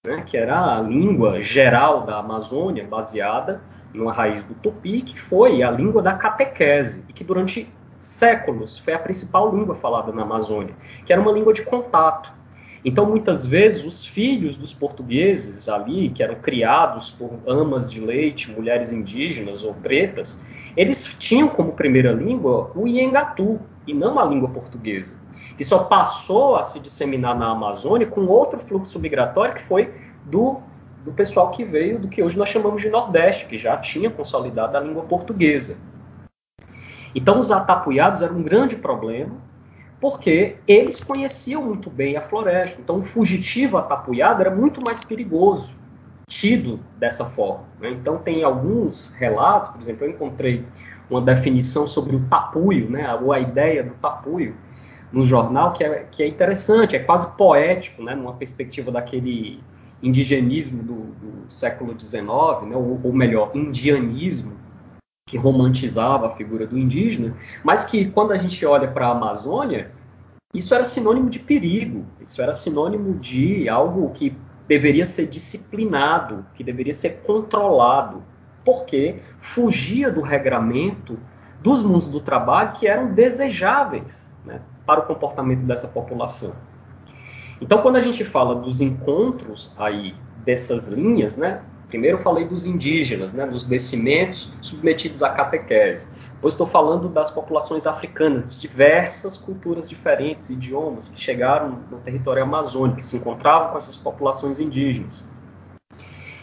né, que era a língua geral da Amazônia, baseada numa raiz do tupi, que foi a língua da catequese e que durante séculos foi a principal língua falada na Amazônia, que era uma língua de contato. Então, muitas vezes, os filhos dos portugueses ali, que eram criados por amas de leite, mulheres indígenas ou pretas, eles tinham como primeira língua o Iengatu, e não a língua portuguesa, que só passou a se disseminar na Amazônia com outro fluxo migratório que foi do, do pessoal que veio do que hoje nós chamamos de Nordeste, que já tinha consolidado a língua portuguesa. Então, os atapuiados eram um grande problema, porque eles conheciam muito bem a floresta. Então, o fugitivo atapuiado era muito mais perigoso, tido dessa forma. Né? Então, tem alguns relatos, por exemplo, eu encontrei uma definição sobre o tapuio, né? ou a ideia do tapuio, no jornal, que é, que é interessante, é quase poético, né? numa perspectiva daquele indigenismo do, do século XIX, né? ou, ou melhor, indianismo, que romantizava a figura do indígena, mas que quando a gente olha para a Amazônia, isso era sinônimo de perigo, isso era sinônimo de algo que deveria ser disciplinado, que deveria ser controlado, porque fugia do regramento dos mundos do trabalho que eram desejáveis né, para o comportamento dessa população. Então, quando a gente fala dos encontros aí dessas linhas, né, Primeiro eu falei dos indígenas, né, dos descimentos submetidos à catequese. Depois estou falando das populações africanas, de diversas culturas diferentes, idiomas, que chegaram no território amazônico, que se encontravam com essas populações indígenas.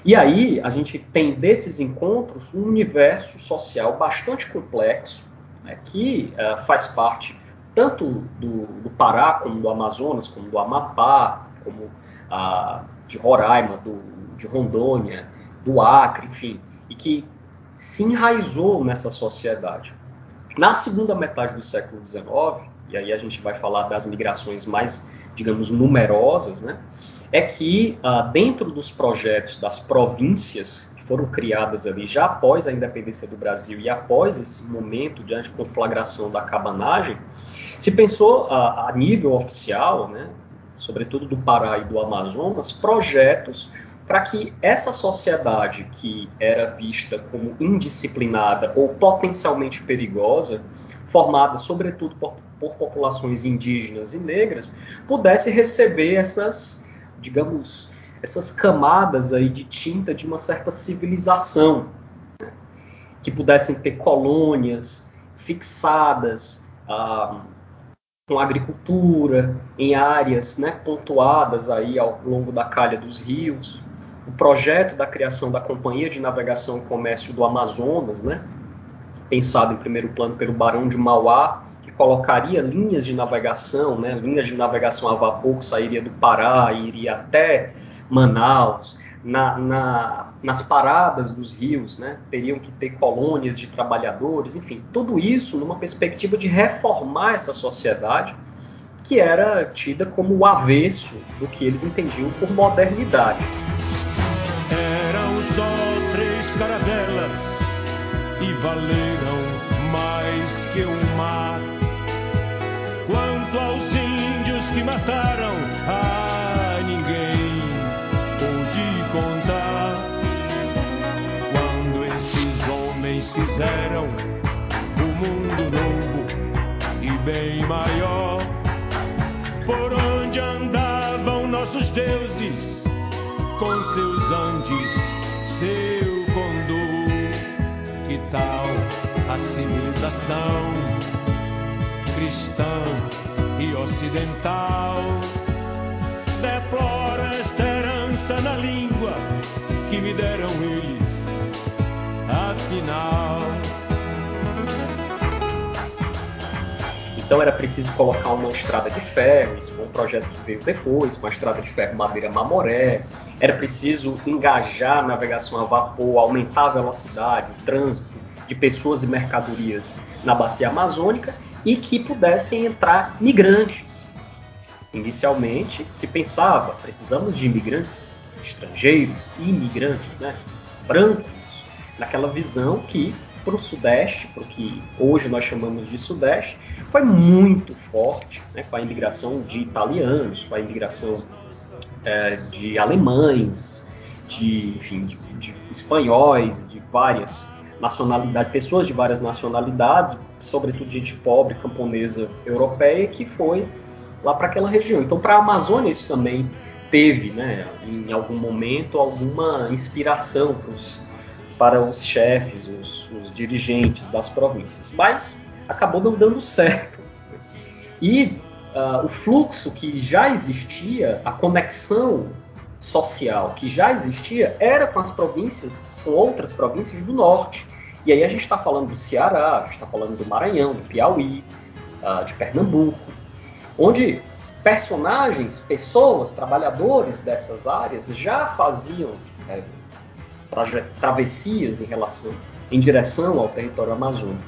E aí a gente tem desses encontros um universo social bastante complexo, né, que uh, faz parte tanto do, do, Pará, como do Amazonas, como do Amapá, como uh, de Roraima, do, de Rondônia, do Acre, enfim, e que se enraizou nessa sociedade. Na segunda metade do século XIX, e aí a gente vai falar das migrações mais, digamos, numerosas, né, é que ah, dentro dos projetos das províncias foram criadas ali já após a independência do Brasil e após esse momento de conflagração da cabanagem, se pensou ah, a nível oficial, né, sobretudo do Pará e do Amazonas, projetos para que essa sociedade que era vista como indisciplinada ou potencialmente perigosa, formada sobretudo por, por populações indígenas e negras, pudesse receber essas, digamos, essas camadas aí de tinta de uma certa civilização, né? que pudessem ter colônias fixadas ah, com agricultura em áreas né, pontuadas aí ao longo da calha dos rios, o projeto da criação da Companhia de Navegação e Comércio do Amazonas, né, pensado em primeiro plano pelo Barão de Mauá, que colocaria linhas de navegação, né, linhas de navegação a vapor que sairia do Pará e iria até Manaus, na, na, nas paradas dos rios, né, teriam que ter colônias de trabalhadores, enfim, tudo isso numa perspectiva de reformar essa sociedade que era tida como o avesso do que eles entendiam por modernidade só três caravelas e valeram mais que o mar. Quanto aos índios que mataram, fizeram um mundo novo e bem maior, por onde andavam nossos deuses com seus andes seu condor. Que tal a civilização cristã e ocidental? Deplora esta herança na língua que me deram eles, afinal. Então era preciso colocar uma estrada de ferro, isso foi um projeto que veio depois, uma estrada de ferro madeira mamoré, era preciso engajar a navegação a vapor, aumentar a velocidade, o trânsito de pessoas e mercadorias na bacia amazônica e que pudessem entrar migrantes. Inicialmente se pensava, precisamos de imigrantes estrangeiros, imigrantes, né, brancos, naquela visão que para o Sudeste, para o que hoje nós chamamos de Sudeste, foi muito forte, né, com a imigração de italianos, com a imigração é, de alemães, de, enfim, de, de espanhóis, de várias nacionalidades, pessoas de várias nacionalidades, sobretudo gente pobre, camponesa, europeia, que foi lá para aquela região. Então, para a Amazônia isso também teve, né, em algum momento, alguma inspiração pros, para os chefes, os, os dirigentes das províncias, mas acabou não dando certo. E uh, o fluxo que já existia, a conexão social que já existia, era com as províncias, com outras províncias do norte. E aí a gente está falando do Ceará, a gente está falando do Maranhão, do Piauí, uh, de Pernambuco, onde personagens, pessoas, trabalhadores dessas áreas já faziam é, travessias em relação, em direção ao território amazônico.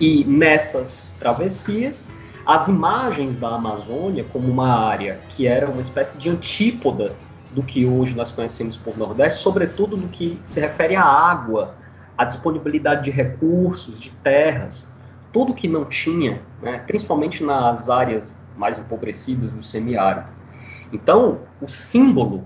E nessas travessias, as imagens da Amazônia como uma área que era uma espécie de antípoda do que hoje nós conhecemos por Nordeste, sobretudo no que se refere à água, à disponibilidade de recursos, de terras, tudo que não tinha, né, principalmente nas áreas mais empobrecidas do semiárido. Então, o símbolo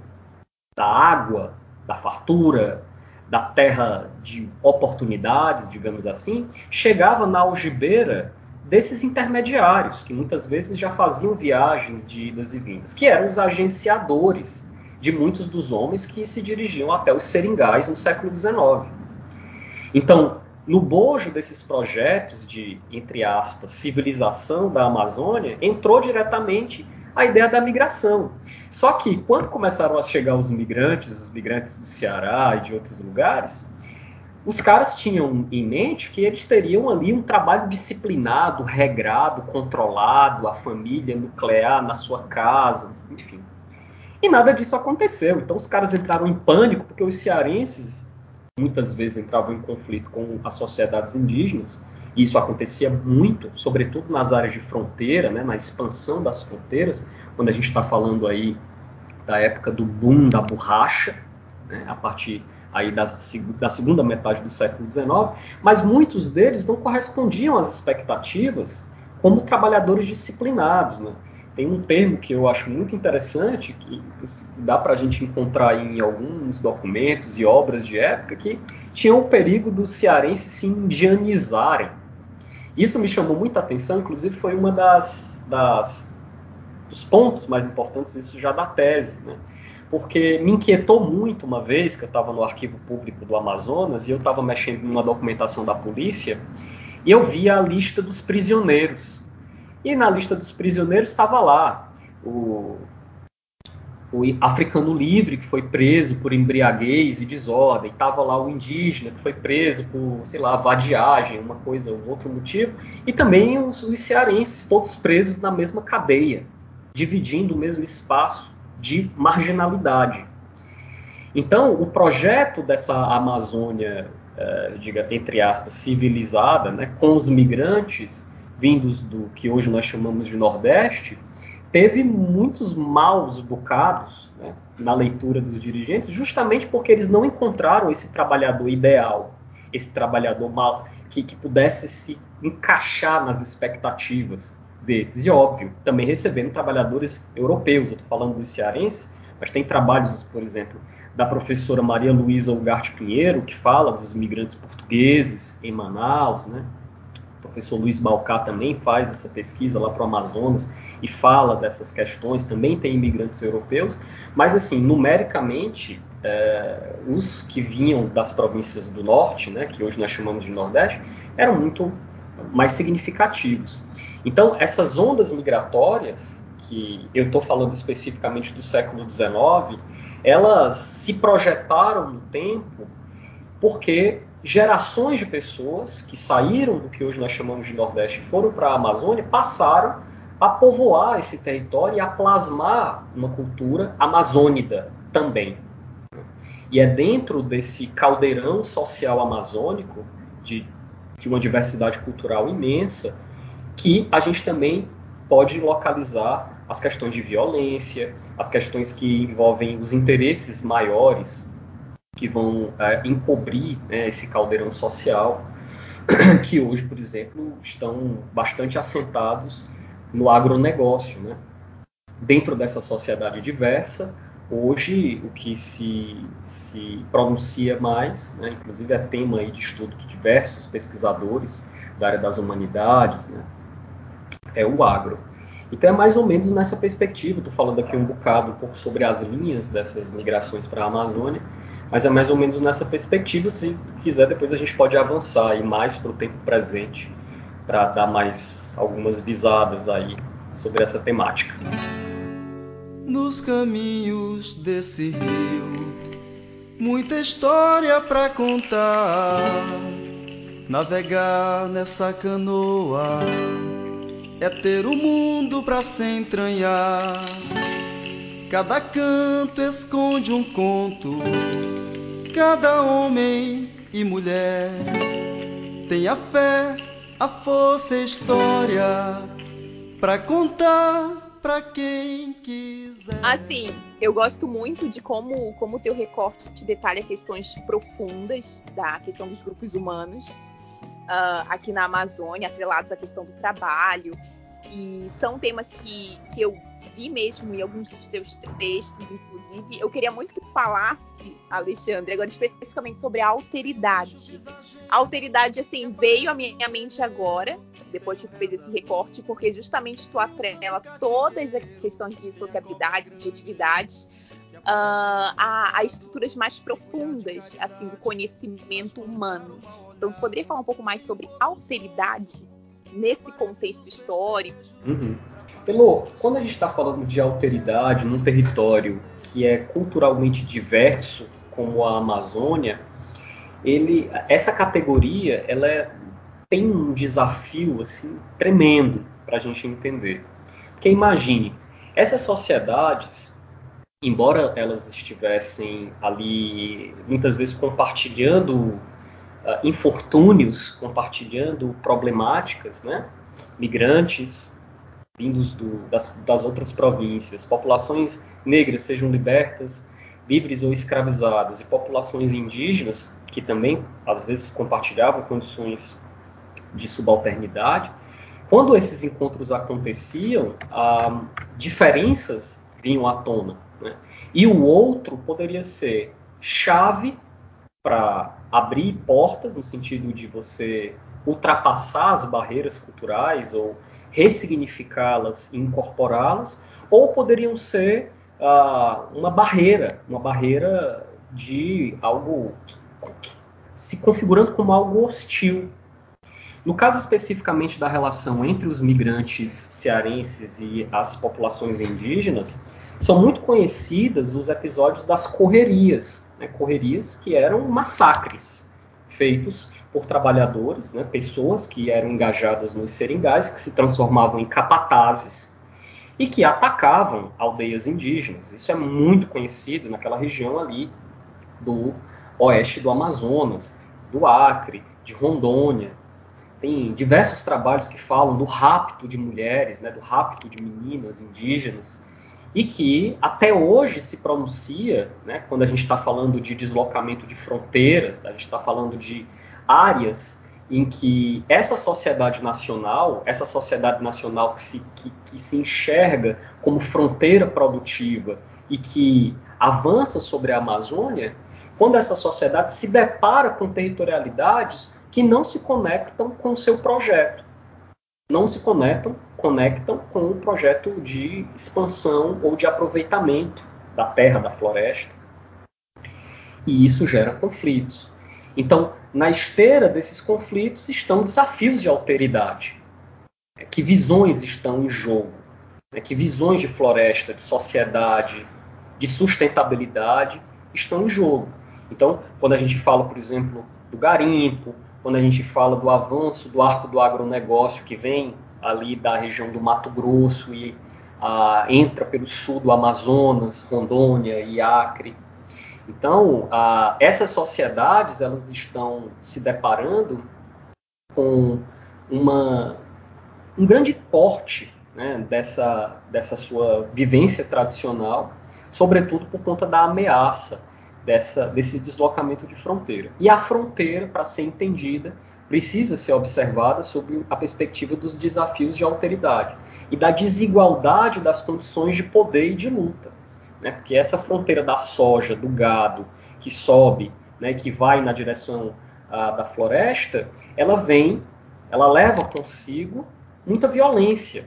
da água, da fartura, da terra de oportunidades, digamos assim, chegava na algibeira desses intermediários, que muitas vezes já faziam viagens de idas e vindas, que eram os agenciadores de muitos dos homens que se dirigiam até os seringais no século XIX. Então, no bojo desses projetos de, entre aspas, civilização da Amazônia, entrou diretamente a ideia da migração. Só que quando começaram a chegar os migrantes, os migrantes do Ceará e de outros lugares, os caras tinham em mente que eles teriam ali um trabalho disciplinado, regrado, controlado, a família nuclear na sua casa, enfim. E nada disso aconteceu. Então os caras entraram em pânico porque os cearenses muitas vezes entravam em conflito com as sociedades indígenas, isso acontecia muito, sobretudo nas áreas de fronteira, né, na expansão das fronteiras, quando a gente está falando aí da época do boom da borracha, né, a partir aí das, da segunda metade do século XIX, mas muitos deles não correspondiam às expectativas como trabalhadores disciplinados, né? tem um termo que eu acho muito interessante, que dá para a gente encontrar em alguns documentos e obras de época, que tinha o perigo dos cearenses se indianizarem. Isso me chamou muita atenção, inclusive foi uma das, das dos pontos mais importantes isso já da tese, né? porque me inquietou muito uma vez que eu estava no arquivo público do Amazonas e eu estava mexendo numa documentação da polícia e eu vi a lista dos prisioneiros e na lista dos prisioneiros estava lá o, o africano livre que foi preso por embriaguez e desordem, estava lá o indígena que foi preso por, sei lá, vadiagem, uma coisa, um outro motivo, e também os, os cearenses, todos presos na mesma cadeia, dividindo o mesmo espaço de marginalidade. Então, o projeto dessa Amazônia, uh, diga, entre aspas, civilizada, né, com os migrantes, vindos do que hoje nós chamamos de Nordeste, teve muitos maus bocados né, na leitura dos dirigentes, justamente porque eles não encontraram esse trabalhador ideal, esse trabalhador mal, que, que pudesse se encaixar nas expectativas desses. E óbvio, também recebendo trabalhadores europeus, eu estou falando dos cearenses, mas tem trabalhos, por exemplo, da professora Maria Luísa Ugarte Pinheiro, que fala dos imigrantes portugueses em Manaus, né? Professor Luiz Balcá também faz essa pesquisa lá para o Amazonas e fala dessas questões, também tem imigrantes europeus, mas assim, numericamente, é, os que vinham das províncias do norte, né, que hoje nós chamamos de Nordeste, eram muito mais significativos. Então, essas ondas migratórias, que eu estou falando especificamente do século XIX, elas se projetaram no tempo porque gerações de pessoas que saíram do que hoje nós chamamos de Nordeste e foram para a Amazônia passaram a povoar esse território e a plasmar uma cultura amazônida também. E é dentro desse caldeirão social amazônico, de, de uma diversidade cultural imensa, que a gente também pode localizar as questões de violência, as questões que envolvem os interesses maiores que vão é, encobrir né, esse caldeirão social, <clears throat> que hoje, por exemplo, estão bastante assentados no agronegócio. Né? Dentro dessa sociedade diversa, hoje o que se, se pronuncia mais, né, inclusive é tema aí de estudo de diversos pesquisadores da área das humanidades, né, é o agro. Então é mais ou menos nessa perspectiva, estou falando aqui um bocado um pouco sobre as linhas dessas migrações para a Amazônia, mas é mais ou menos nessa perspectiva, se quiser depois a gente pode avançar e mais para o tempo presente, para dar mais algumas visadas aí sobre essa temática. Nos caminhos desse rio, muita história para contar, navegar nessa canoa é ter o mundo para se entranhar. Cada canto esconde um conto, cada homem e mulher tem a fé, a força e a história para contar para quem quiser. Assim, eu gosto muito de como como o teu recorte te detalha questões profundas da questão dos grupos humanos uh, aqui na Amazônia, atrelados à questão do trabalho e são temas que, que eu vi mesmo em alguns dos teus textos, inclusive. Eu queria muito que tu falasse, Alexandre, agora especificamente sobre a alteridade. A alteridade, assim, veio à minha mente agora, depois que tu fez esse recorte, porque justamente tu atrela todas as questões de sociabilidade, subjetividade, uh, a, a, estruturas mais profundas, assim, do conhecimento humano. Então, poderia falar um pouco mais sobre alteridade? nesse contexto histórico. Uhum. Pelo, quando a gente está falando de alteridade num território que é culturalmente diverso, como a Amazônia, ele, essa categoria ela é, tem um desafio assim tremendo para a gente entender. Porque imagine, essas sociedades, embora elas estivessem ali muitas vezes compartilhando uh, infortúnios, compartilhando problemáticas, né? migrantes vindos do, das, das outras províncias, populações negras sejam libertas, livres ou escravizadas, e populações indígenas, que também às vezes compartilhavam condições de subalternidade, quando esses encontros aconteciam, ah, diferenças vinham à tona. Né? E o outro poderia ser chave para abrir portas no sentido de você ultrapassar as barreiras culturais ou ressignificá-las e incorporá-las, ou poderiam ser uh, uma barreira, uma barreira de algo se configurando como algo hostil. No caso especificamente da relação entre os migrantes cearenses e as populações indígenas, são muito conhecidas os episódios das correrias, né, correrias que eram massacres feitos por trabalhadores, né, pessoas que eram engajadas nos seringais, que se transformavam em capatazes e que atacavam aldeias indígenas. Isso é muito conhecido naquela região ali do oeste do Amazonas, do Acre, de Rondônia. Tem diversos trabalhos que falam do rapto de mulheres, né, do rapto de meninas indígenas e que até hoje se pronuncia, né, quando a gente está falando de deslocamento de fronteiras, a gente está falando de áreas em que essa sociedade nacional, essa sociedade nacional que se, que, que se enxerga como fronteira produtiva e que avança sobre a Amazônia, quando essa sociedade se depara com territorialidades que não se conectam com o seu projeto não se conectam, conectam com o projeto de expansão ou de aproveitamento da terra, da floresta. E isso gera conflitos. Então, na esteira desses conflitos estão desafios de alteridade. Né? Que visões estão em jogo? Né? Que visões de floresta, de sociedade, de sustentabilidade estão em jogo. Então, quando a gente fala, por exemplo, do garimpo, quando a gente fala do avanço do arco do agronegócio que vem ali da região do Mato Grosso e ah, entra pelo sul do Amazonas, Rondônia e Acre. Então, ah, essas sociedades elas estão se deparando com uma um grande corte né, dessa, dessa sua vivência tradicional, sobretudo por conta da ameaça dessa, desse deslocamento de fronteira. E a fronteira, para ser entendida, precisa ser observada sob a perspectiva dos desafios de alteridade e da desigualdade das condições de poder e de luta. Né? Porque essa fronteira da soja, do gado, que sobe, né, que vai na direção a, da floresta, ela vem, ela leva consigo muita violência,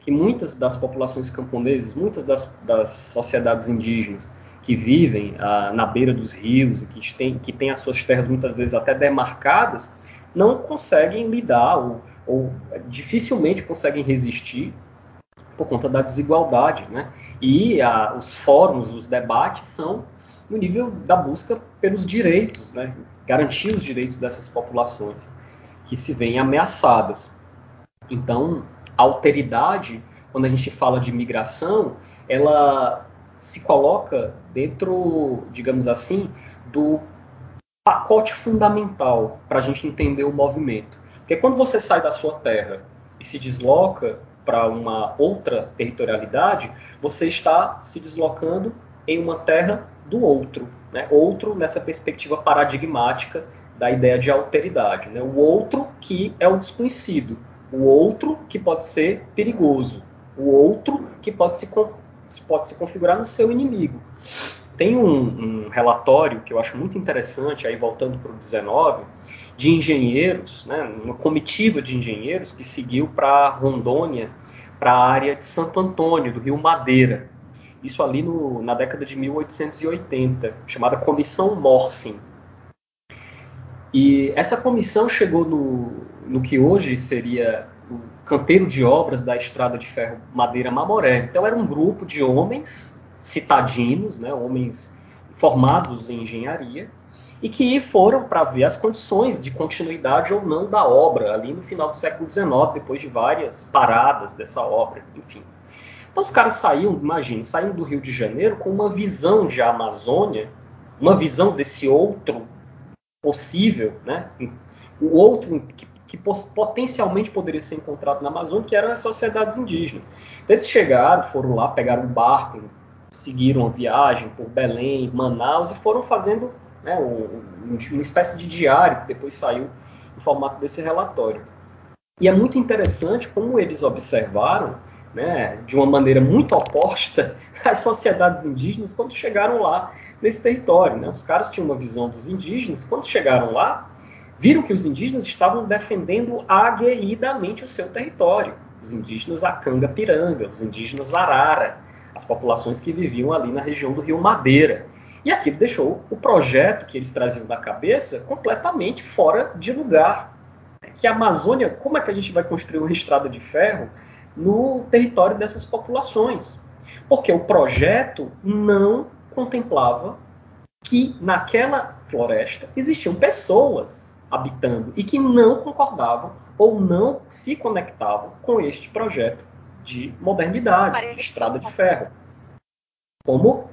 que muitas das populações camponesas, muitas das, das sociedades indígenas que vivem ah, na beira dos rios e que têm que tem as suas terras muitas vezes até demarcadas, não conseguem lidar ou, ou dificilmente conseguem resistir por conta da desigualdade, né? E ah, os fóruns, os debates são no nível da busca pelos direitos, né? Garantir os direitos dessas populações que se veem ameaçadas. Então, a alteridade, quando a gente fala de migração, ela se coloca dentro, digamos assim, do pacote fundamental para a gente entender o movimento. Porque quando você sai da sua terra e se desloca para uma outra territorialidade, você está se deslocando em uma terra do outro. Né? Outro nessa perspectiva paradigmática da ideia de alteridade. Né? O outro que é o desconhecido, o outro que pode ser perigoso, o outro que pode se, pode se configurar no seu inimigo. Tem um, um relatório que eu acho muito interessante, aí voltando para o 19, de engenheiros, né, uma comitiva de engenheiros que seguiu para Rondônia, para a área de Santo Antônio, do Rio Madeira. Isso ali no, na década de 1880, chamada Comissão Morsin. E essa comissão chegou no, no que hoje seria o canteiro de obras da estrada de ferro Madeira Mamoré. Então era um grupo de homens citadinos, né, homens formados em engenharia, e que foram para ver as condições de continuidade ou não da obra ali no final do século XIX, depois de várias paradas dessa obra, enfim. Então os caras saíam, imagine, saíam do Rio de Janeiro com uma visão de Amazônia, uma visão desse outro possível, né? O outro que, que potencialmente poderia ser encontrado na Amazônia, que eram as sociedades indígenas. Então eles chegaram, foram lá, pegaram um barco, seguiram a viagem por Belém, Manaus e foram fazendo né, um, uma espécie de diário que depois saiu no formato desse relatório. E é muito interessante como eles observaram, né, de uma maneira muito oposta, <laughs> as sociedades indígenas quando chegaram lá nesse território. Né? Os caras tinham uma visão dos indígenas, quando chegaram lá, viram que os indígenas estavam defendendo aguerridamente o seu território. Os indígenas Acanga Piranga, os indígenas Arara, as populações que viviam ali na região do Rio Madeira. E aquilo deixou o projeto que eles traziam da cabeça completamente fora de lugar. Que a Amazônia, como é que a gente vai construir uma estrada de ferro no território dessas populações? Porque o projeto não contemplava que naquela floresta existiam pessoas habitando e que não concordavam ou não se conectavam com este projeto de modernidade, de estrada de ferro. Como?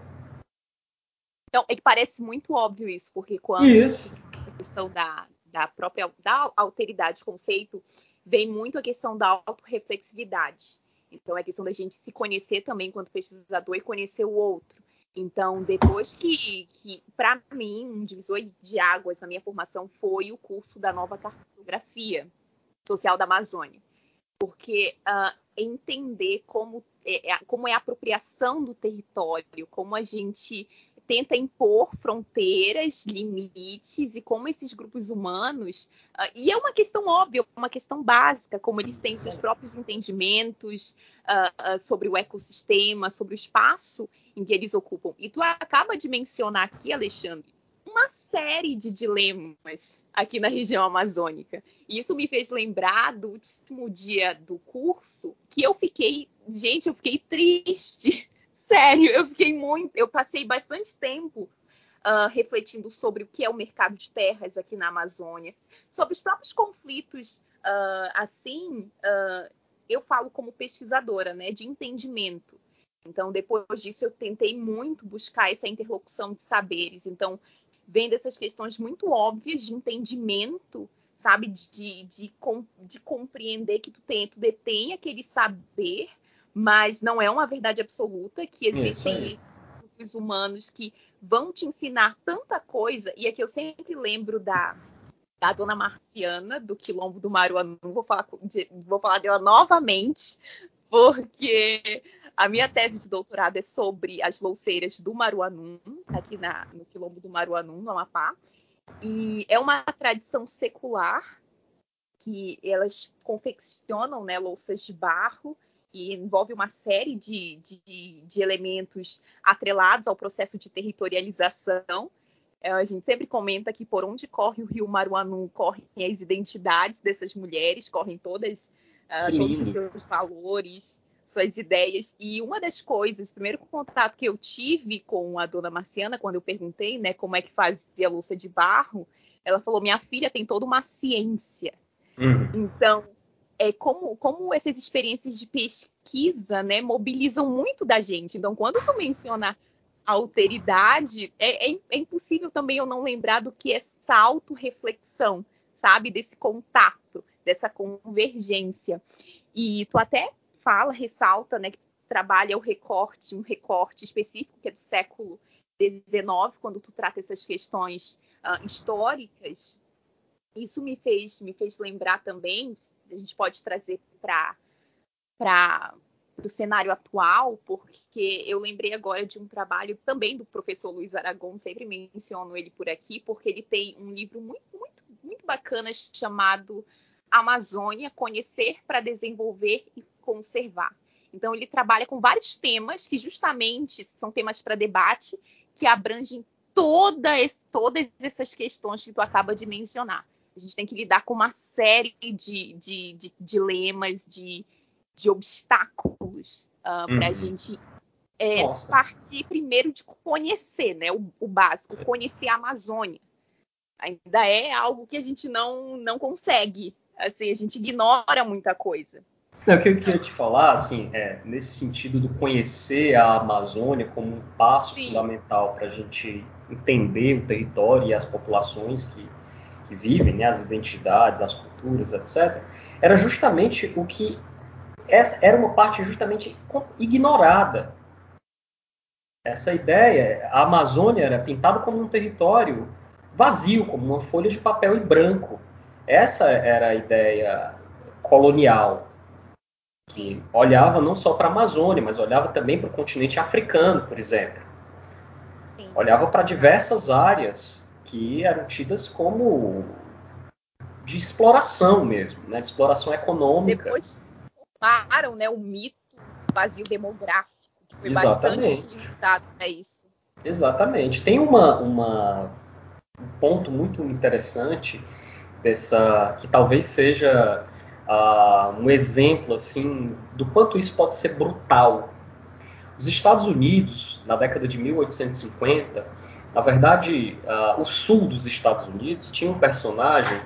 Então, é que parece muito óbvio isso, porque quando isso. a questão da, da própria da alteridade conceito vem muito a questão da autorreflexividade. Então, é a questão da gente se conhecer também enquanto pesquisador e conhecer o outro. Então, depois que, que para mim, um divisor de águas na minha formação foi o curso da nova cartografia social da Amazônia. Porque uh, entender como é, é, como é a apropriação do território, como a gente tenta impor fronteiras, limites e como esses grupos humanos uh, e é uma questão óbvia, uma questão básica, como eles têm seus próprios entendimentos uh, uh, sobre o ecossistema, sobre o espaço em que eles ocupam. E tu acaba de mencionar aqui, Alexandre, uma série de dilemas aqui na região amazônica. E isso me fez lembrar do último dia do curso que eu fiquei, gente, eu fiquei triste sério, eu fiquei muito. Eu passei bastante tempo uh, refletindo sobre o que é o mercado de terras aqui na Amazônia, sobre os próprios conflitos, uh, assim, uh, eu falo como pesquisadora, né, de entendimento. Então, depois disso, eu tentei muito buscar essa interlocução de saberes. Então, vendo essas questões muito óbvias de entendimento sabe? De, de, de compreender que tu, tem, tu detém aquele saber, mas não é uma verdade absoluta, que existem esses grupos humanos que vão te ensinar tanta coisa, e aqui eu sempre lembro da, da dona Marciana, do Quilombo do Maruanu, vou falar, de, vou falar dela novamente, porque a minha tese de doutorado é sobre as louceiras do Maruanum, aqui na, no Quilombo do Maruanum, no Amapá. E é uma tradição secular que elas confeccionam né, louças de barro e envolve uma série de, de, de elementos atrelados ao processo de territorialização. É, a gente sempre comenta que por onde corre o rio Maruanu correm as identidades dessas mulheres, correm todas uh, todos os seus valores, suas ideias. E uma das coisas, o primeiro contato que eu tive com a dona Marciana, quando eu perguntei, né, como é que fazia a louça de barro, ela falou: minha filha tem toda uma ciência. Uhum. Então, é como, como essas experiências de pesquisa, né, mobilizam muito da gente. Então, quando tu menciona alteridade, é, é, é impossível também eu não lembrar do que é essa autorreflexão, sabe, desse contato, dessa convergência. E tu até fala, ressalta, né, que trabalha o recorte, um recorte específico que é do século XIX, quando tu trata essas questões uh, históricas. Isso me fez me fez lembrar também, a gente pode trazer para para o cenário atual, porque eu lembrei agora de um trabalho também do professor Luiz Aragon, sempre menciono ele por aqui, porque ele tem um livro muito, muito, muito bacana chamado Amazônia, Conhecer para Desenvolver e Conservar. Então, ele trabalha com vários temas que, justamente, são temas para debate, que abrangem toda esse, todas essas questões que tu acaba de mencionar. A gente tem que lidar com uma série de, de, de dilemas, de, de obstáculos uh, uhum. para a gente é, partir primeiro de conhecer, né, o, o, básico, conhecer a Amazônia. Ainda é algo que a gente não, não consegue Assim, a gente ignora muita coisa. Não, o que eu queria te falar, assim, é, nesse sentido do conhecer a Amazônia como um passo Sim. fundamental para a gente entender o território e as populações que, que vivem, né, as identidades, as culturas, etc., era justamente o que essa era uma parte justamente ignorada. Essa ideia, a Amazônia era pintada como um território vazio, como uma folha de papel em branco. Essa era a ideia colonial, que olhava não só para a Amazônia, mas olhava também para o continente africano, por exemplo. Sim. Olhava para diversas áreas que eram tidas como de exploração mesmo, né, de exploração econômica. Depois tomaram né, o mito do vazio demográfico, que foi Exatamente. bastante utilizado para isso. Exatamente. Tem uma, uma, um ponto muito interessante dessa que talvez seja uh, um exemplo assim do quanto isso pode ser brutal. Os Estados Unidos, na década de 1850, na verdade, uh, o sul dos Estados Unidos tinha um personagem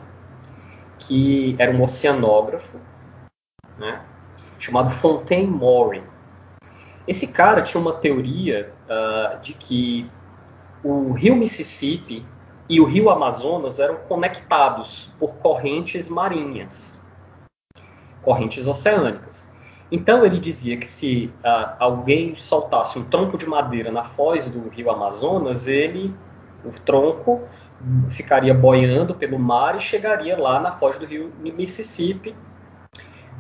que era um oceanógrafo, né, chamado Fontaine Maury. Esse cara tinha uma teoria uh, de que o rio Mississippi e o rio Amazonas eram conectados por correntes marinhas, correntes oceânicas. Então ele dizia que se uh, alguém soltasse um tronco de madeira na foz do rio Amazonas, ele, o tronco, ficaria boiando pelo mar e chegaria lá na foz do rio Mississippi,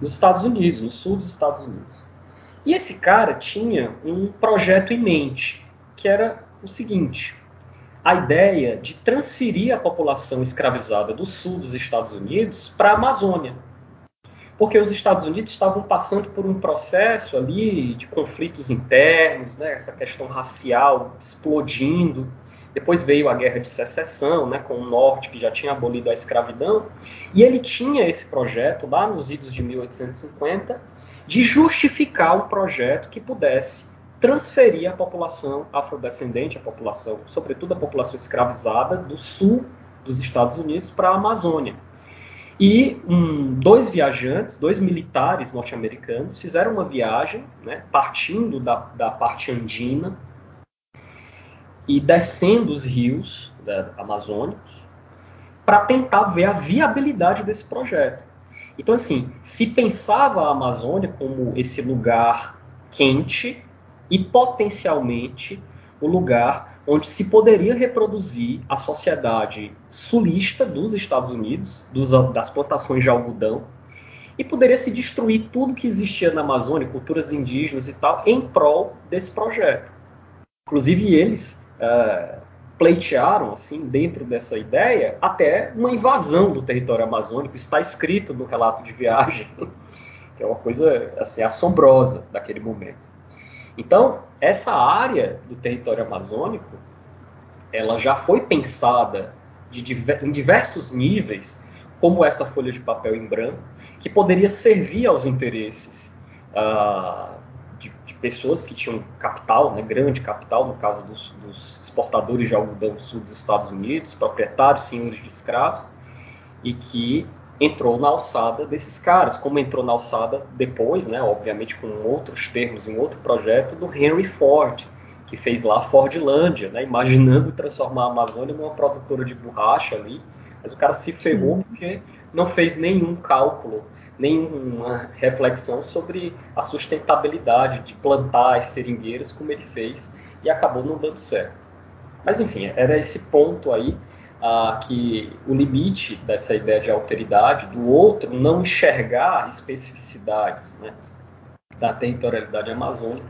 nos Estados Unidos, no sul dos Estados Unidos. E esse cara tinha um projeto em mente, que era o seguinte: a ideia de transferir a população escravizada do sul dos Estados Unidos para a Amazônia. Porque os Estados Unidos estavam passando por um processo ali de conflitos internos, né, essa questão racial explodindo. Depois veio a Guerra de Secessão, né, com o Norte, que já tinha abolido a escravidão. E ele tinha esse projeto, lá nos idos de 1850, de justificar um projeto que pudesse transferir a população afrodescendente, a população, sobretudo a população escravizada do sul dos Estados Unidos para a Amazônia. E um, dois viajantes, dois militares norte-americanos, fizeram uma viagem, né, partindo da, da parte andina e descendo os rios né, amazônicos, para tentar ver a viabilidade desse projeto. Então, assim, se pensava a Amazônia como esse lugar quente e potencialmente o lugar onde se poderia reproduzir a sociedade sulista dos Estados Unidos, dos, das plantações de algodão, e poderia se destruir tudo que existia na Amazônia, culturas indígenas e tal, em prol desse projeto. Inclusive eles uh, pleitearam, assim, dentro dessa ideia, até uma invasão do território amazônico. Está escrito no relato de viagem, <laughs> que é uma coisa assim assombrosa daquele momento. Então, essa área do território amazônico, ela já foi pensada em diversos níveis, como essa folha de papel em branco, que poderia servir aos interesses uh, de, de, pessoas que tinham capital, né, grande capital, no caso dos, dos exportadores de algodão do sul dos Estados Unidos, proprietários, senhores de escravos, e que entrou na alçada desses caras, como entrou na alçada depois, né, obviamente com outros termos, em outro projeto, do Henry Ford, que fez lá a Fordlândia, né, imaginando transformar a Amazônia numa produtora de borracha ali, mas o cara se ferrou Sim. porque não fez nenhum cálculo, nenhuma reflexão sobre a sustentabilidade de plantar as seringueiras como ele fez e acabou não dando certo. Mas enfim, era esse ponto aí ah, que o limite dessa ideia de alteridade, do outro não enxergar especificidades né, da territorialidade amazônica,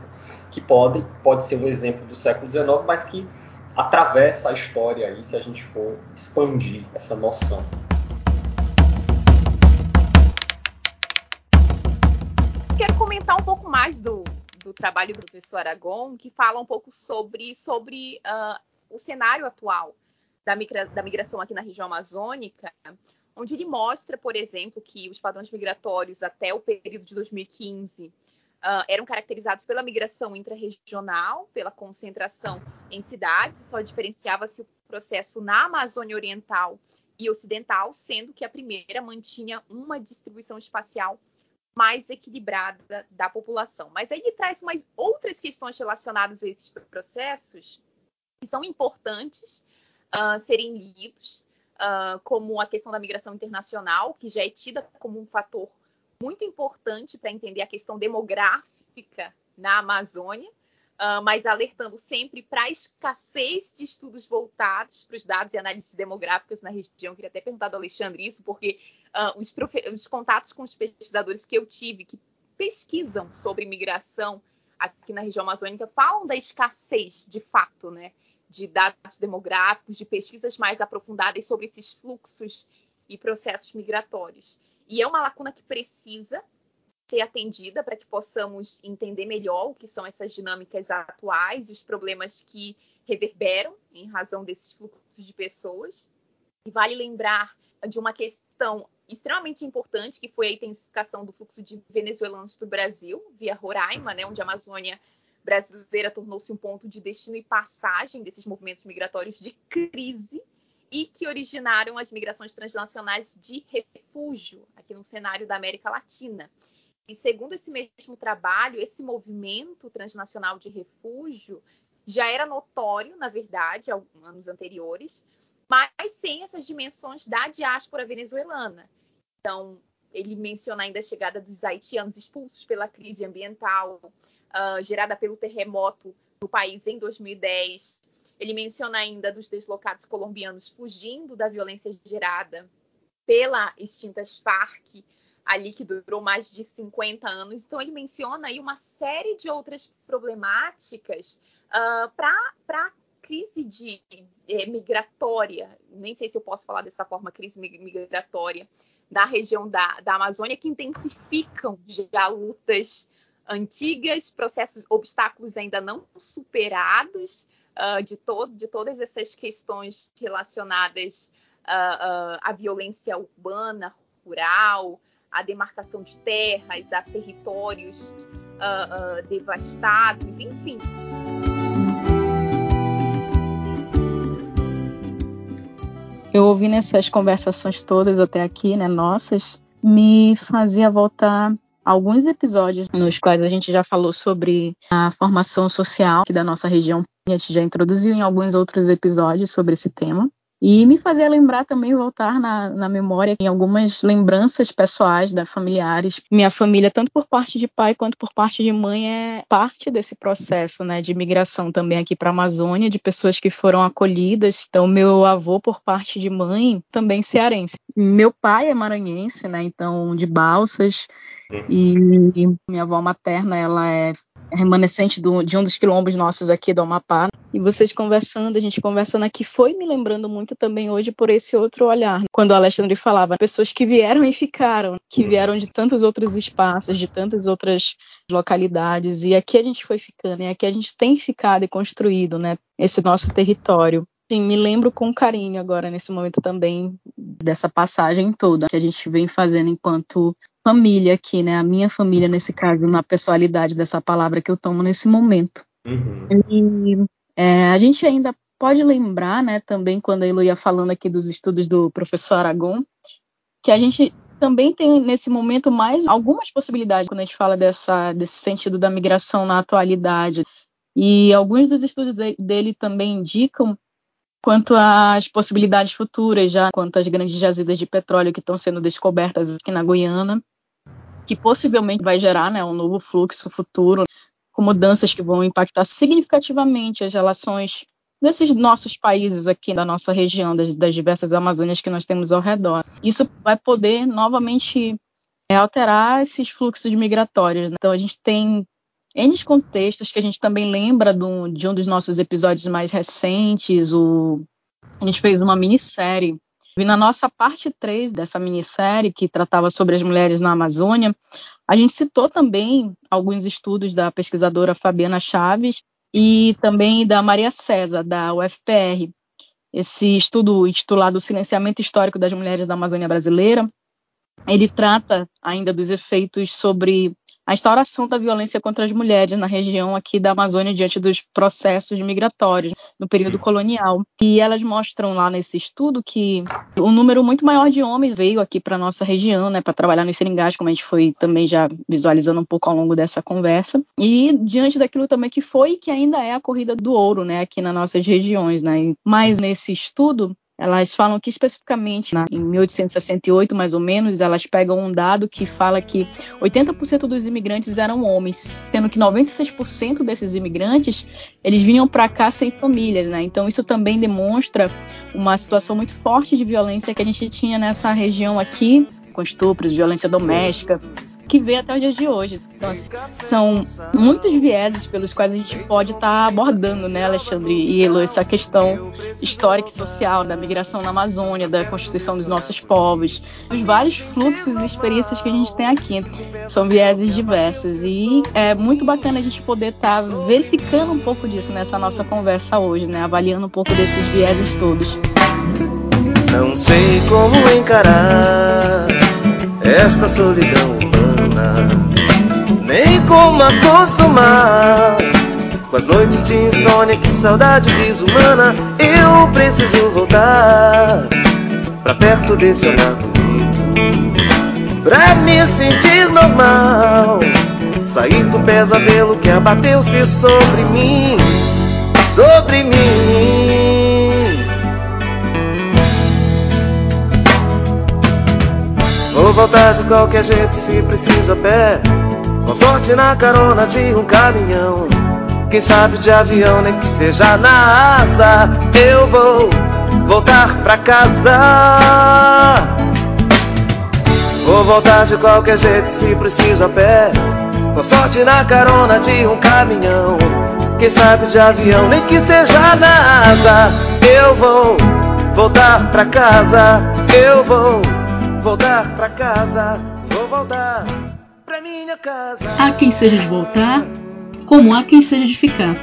que pode, pode ser um exemplo do século XIX, mas que atravessa a história aí se a gente for expandir essa noção. Quero comentar um pouco mais do, do trabalho do professor Aragon, que fala um pouco sobre, sobre uh, o cenário atual da, migra, da migração aqui na região amazônica, onde ele mostra, por exemplo, que os padrões migratórios até o período de 2015 uh, ah, eram caracterizados pela migração intrarregional, pela concentração em cidades, só diferenciava-se o processo na Amazônia Oriental e Ocidental, sendo que a primeira mantinha uma distribuição espacial mais equilibrada da população. Mas aí ele traz mais outras questões relacionadas a esses processos que são importantes uh, serem lidos, uh, como a questão da migração internacional, que já é tida como um fator muito importante para entender a questão demográfica na Amazônia, uh, mas alertando sempre para a escassez de estudos voltados para os dados e análises demográficas na região. Eu queria até perguntar do Alexandre isso, porque os, os, contatos com os pesquisadores que eu tive, que pesquisam sobre migração aqui na região amazônica, falam da escassez de fato, né? De dados demográficos, de pesquisas mais aprofundadas sobre esses fluxos e processos migratórios. E é uma lacuna que precisa ser atendida para que possamos entender melhor o que são essas dinâmicas atuais e os problemas que reverberam em razão desses fluxos de pessoas. E vale lembrar de uma questão extremamente importante, que foi a intensificação do fluxo de venezuelanos para o Brasil, via Roraima, né, onde a Amazônia brasileira tornou-se um ponto de destino e passagem desses movimentos migratórios de crise e que originaram as migrações transnacionais de refúgio aqui no cenário da América Latina. E segundo esse mesmo trabalho, esse movimento transnacional de refúgio já era notório, na verdade, há anos anteriores, mas sem essas dimensões da diáspora venezuelana. Então, ele menciona ainda a chegada dos haitianos expulsos pela crise ambiental, uh, gerada pelo terremoto no país em 2010. Ele menciona ainda dos deslocados colombianos fugindo da violência gerada pela extintas Farc, ali que durou mais de 50 anos. Então, ele menciona aí uma série de outras problemáticas uh, para a crise de, é, migratória, nem sei se eu posso falar dessa forma, crise migratória, da região da, da Amazônia, que intensificam já lutas antigas, processos, obstáculos ainda não superados uh, de, todo, de todas essas questões relacionadas uh, uh, à violência urbana, rural, à demarcação de terras, a territórios devastados, enfim. Eu ouvi nessas conversações todas até aqui, né, nossas, me fazia voltar alguns episódios nos quais a gente já falou sobre a formação social da nossa região. A gente já introduziu em alguns outros episódios sobre esse tema. E me fazia lembrar também, voltar na, na memória, em algumas lembranças pessoais da familiares. Minha família, tanto por parte de pai quanto por parte de mãe, é parte desse processo né, de migração também aqui para a Amazônia, de pessoas que foram acolhidas. Então, meu avô, por parte de mãe, também cearense. Meu pai é maranhense, né? Então, de Balsas. E minha avó materna, ela é remanescente do, de um dos quilombos nossos aqui do Amapá. E vocês conversando, a gente conversando aqui, foi me lembrando muito também hoje por esse outro olhar. Quando o Alexandre falava, pessoas que vieram e ficaram, que vieram de tantos outros espaços, de tantas outras localidades. E aqui a gente foi ficando, e aqui a gente tem ficado e construído, né? Esse nosso território. Sim, me lembro com carinho agora, nesse momento também, dessa passagem toda que a gente vem fazendo enquanto família aqui, né? A minha família, nesse caso, na pessoalidade dessa palavra que eu tomo nesse momento. Uhum. E é, a gente ainda pode lembrar, né, também, quando a Elo ia falando aqui dos estudos do professor Aragon, que a gente também tem nesse momento mais algumas possibilidades quando a gente fala dessa, desse sentido da migração na atualidade. E alguns dos estudos de, dele também indicam quanto às possibilidades futuras, já quanto às grandes jazidas de petróleo que estão sendo descobertas aqui na Guiana, que possivelmente vai gerar né, um novo fluxo futuro, com mudanças que vão impactar significativamente as relações desses nossos países aqui da nossa região, das, das diversas Amazônias que nós temos ao redor. Isso vai poder novamente é, alterar esses fluxos migratórios. Né? Então a gente tem N contextos que a gente também lembra do, de um dos nossos episódios mais recentes. O, a gente fez uma minissérie. E na nossa parte 3 dessa minissérie, que tratava sobre as mulheres na Amazônia, a gente citou também alguns estudos da pesquisadora Fabiana Chaves e também da Maria César, da UFPR. Esse estudo intitulado Silenciamento Histórico das Mulheres da Amazônia Brasileira, ele trata ainda dos efeitos sobre a instauração da violência contra as mulheres na região aqui da Amazônia diante dos processos migratórios no período colonial. E elas mostram lá nesse estudo que um número muito maior de homens veio aqui para nossa região, né, para trabalhar nos seringais, como a gente foi também já visualizando um pouco ao longo dessa conversa. E diante daquilo também que foi e que ainda é a corrida do ouro, né, aqui nas nossas regiões, né. Mas nesse estudo elas falam que especificamente em 1868, mais ou menos, elas pegam um dado que fala que 80% dos imigrantes eram homens, sendo que 96% desses imigrantes eles vinham para cá sem famílias, né? Então isso também demonstra uma situação muito forte de violência que a gente tinha nessa região aqui, com estupros, violência doméstica, que vê até os dias de hoje. Então, assim, são muitos vieses pelos quais a gente pode estar tá abordando, né, Alexandre e Elo, essa questão histórica e social da migração na Amazônia, da constituição dos nossos povos, dos vários fluxos e experiências que a gente tem aqui. São vieses diversos e é muito bacana a gente poder estar tá verificando um pouco disso nessa nossa conversa hoje, né, avaliando um pouco desses vieses todos. Não sei como encarar esta solidão nem como acostumar com as noites de insônia, que saudade desumana. Eu preciso voltar pra perto desse olhar bonito, pra me sentir normal. Sair do pesadelo que abateu-se sobre mim, sobre mim. Vou voltar de qualquer jeito se preciso a pé. Com sorte na carona de um caminhão. Quem sabe de avião, nem que seja na asa. Eu vou voltar pra casa. Vou voltar de qualquer jeito se preciso a pé. Com sorte na carona de um caminhão. Quem sabe de avião, nem que seja na asa. Eu vou voltar pra casa. Eu vou voltar pra casa. Vou voltar. Há quem seja de voltar, como há quem seja de ficar.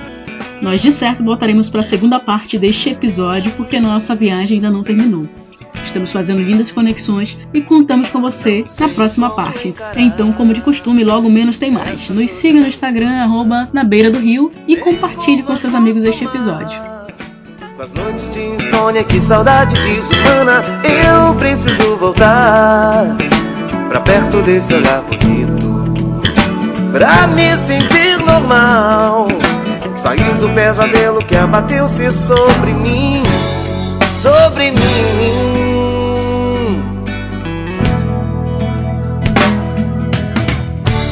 Nós de certo voltaremos para a segunda parte deste episódio porque nossa viagem ainda não terminou. Estamos fazendo lindas conexões e contamos com você na próxima parte. Então, como de costume, logo menos tem mais. Nos siga no Instagram, arroba na beira do rio e compartilhe com seus amigos este episódio. Com as noites de insônia, que saudade desumana, eu preciso voltar pra perto desse olhar bonito pra me sentir normal. Sair do pesadelo que abateu-se sobre mim, sobre mim.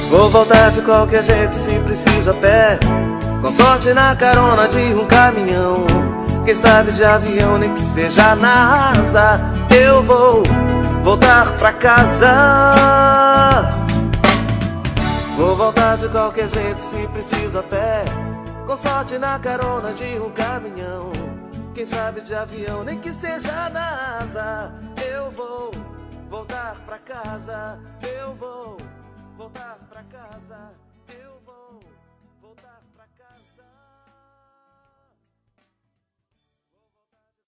Vou voltar de qualquer jeito se preciso a pé. Com sorte na carona de um caminhão. Quem sabe de avião, nem que seja na asa. Eu vou voltar pra casa. Vou voltar de qualquer jeito se preciso a pé. Com sorte na carona de um caminhão. Quem sabe de avião, nem que seja na asa. Eu vou voltar pra casa. Eu vou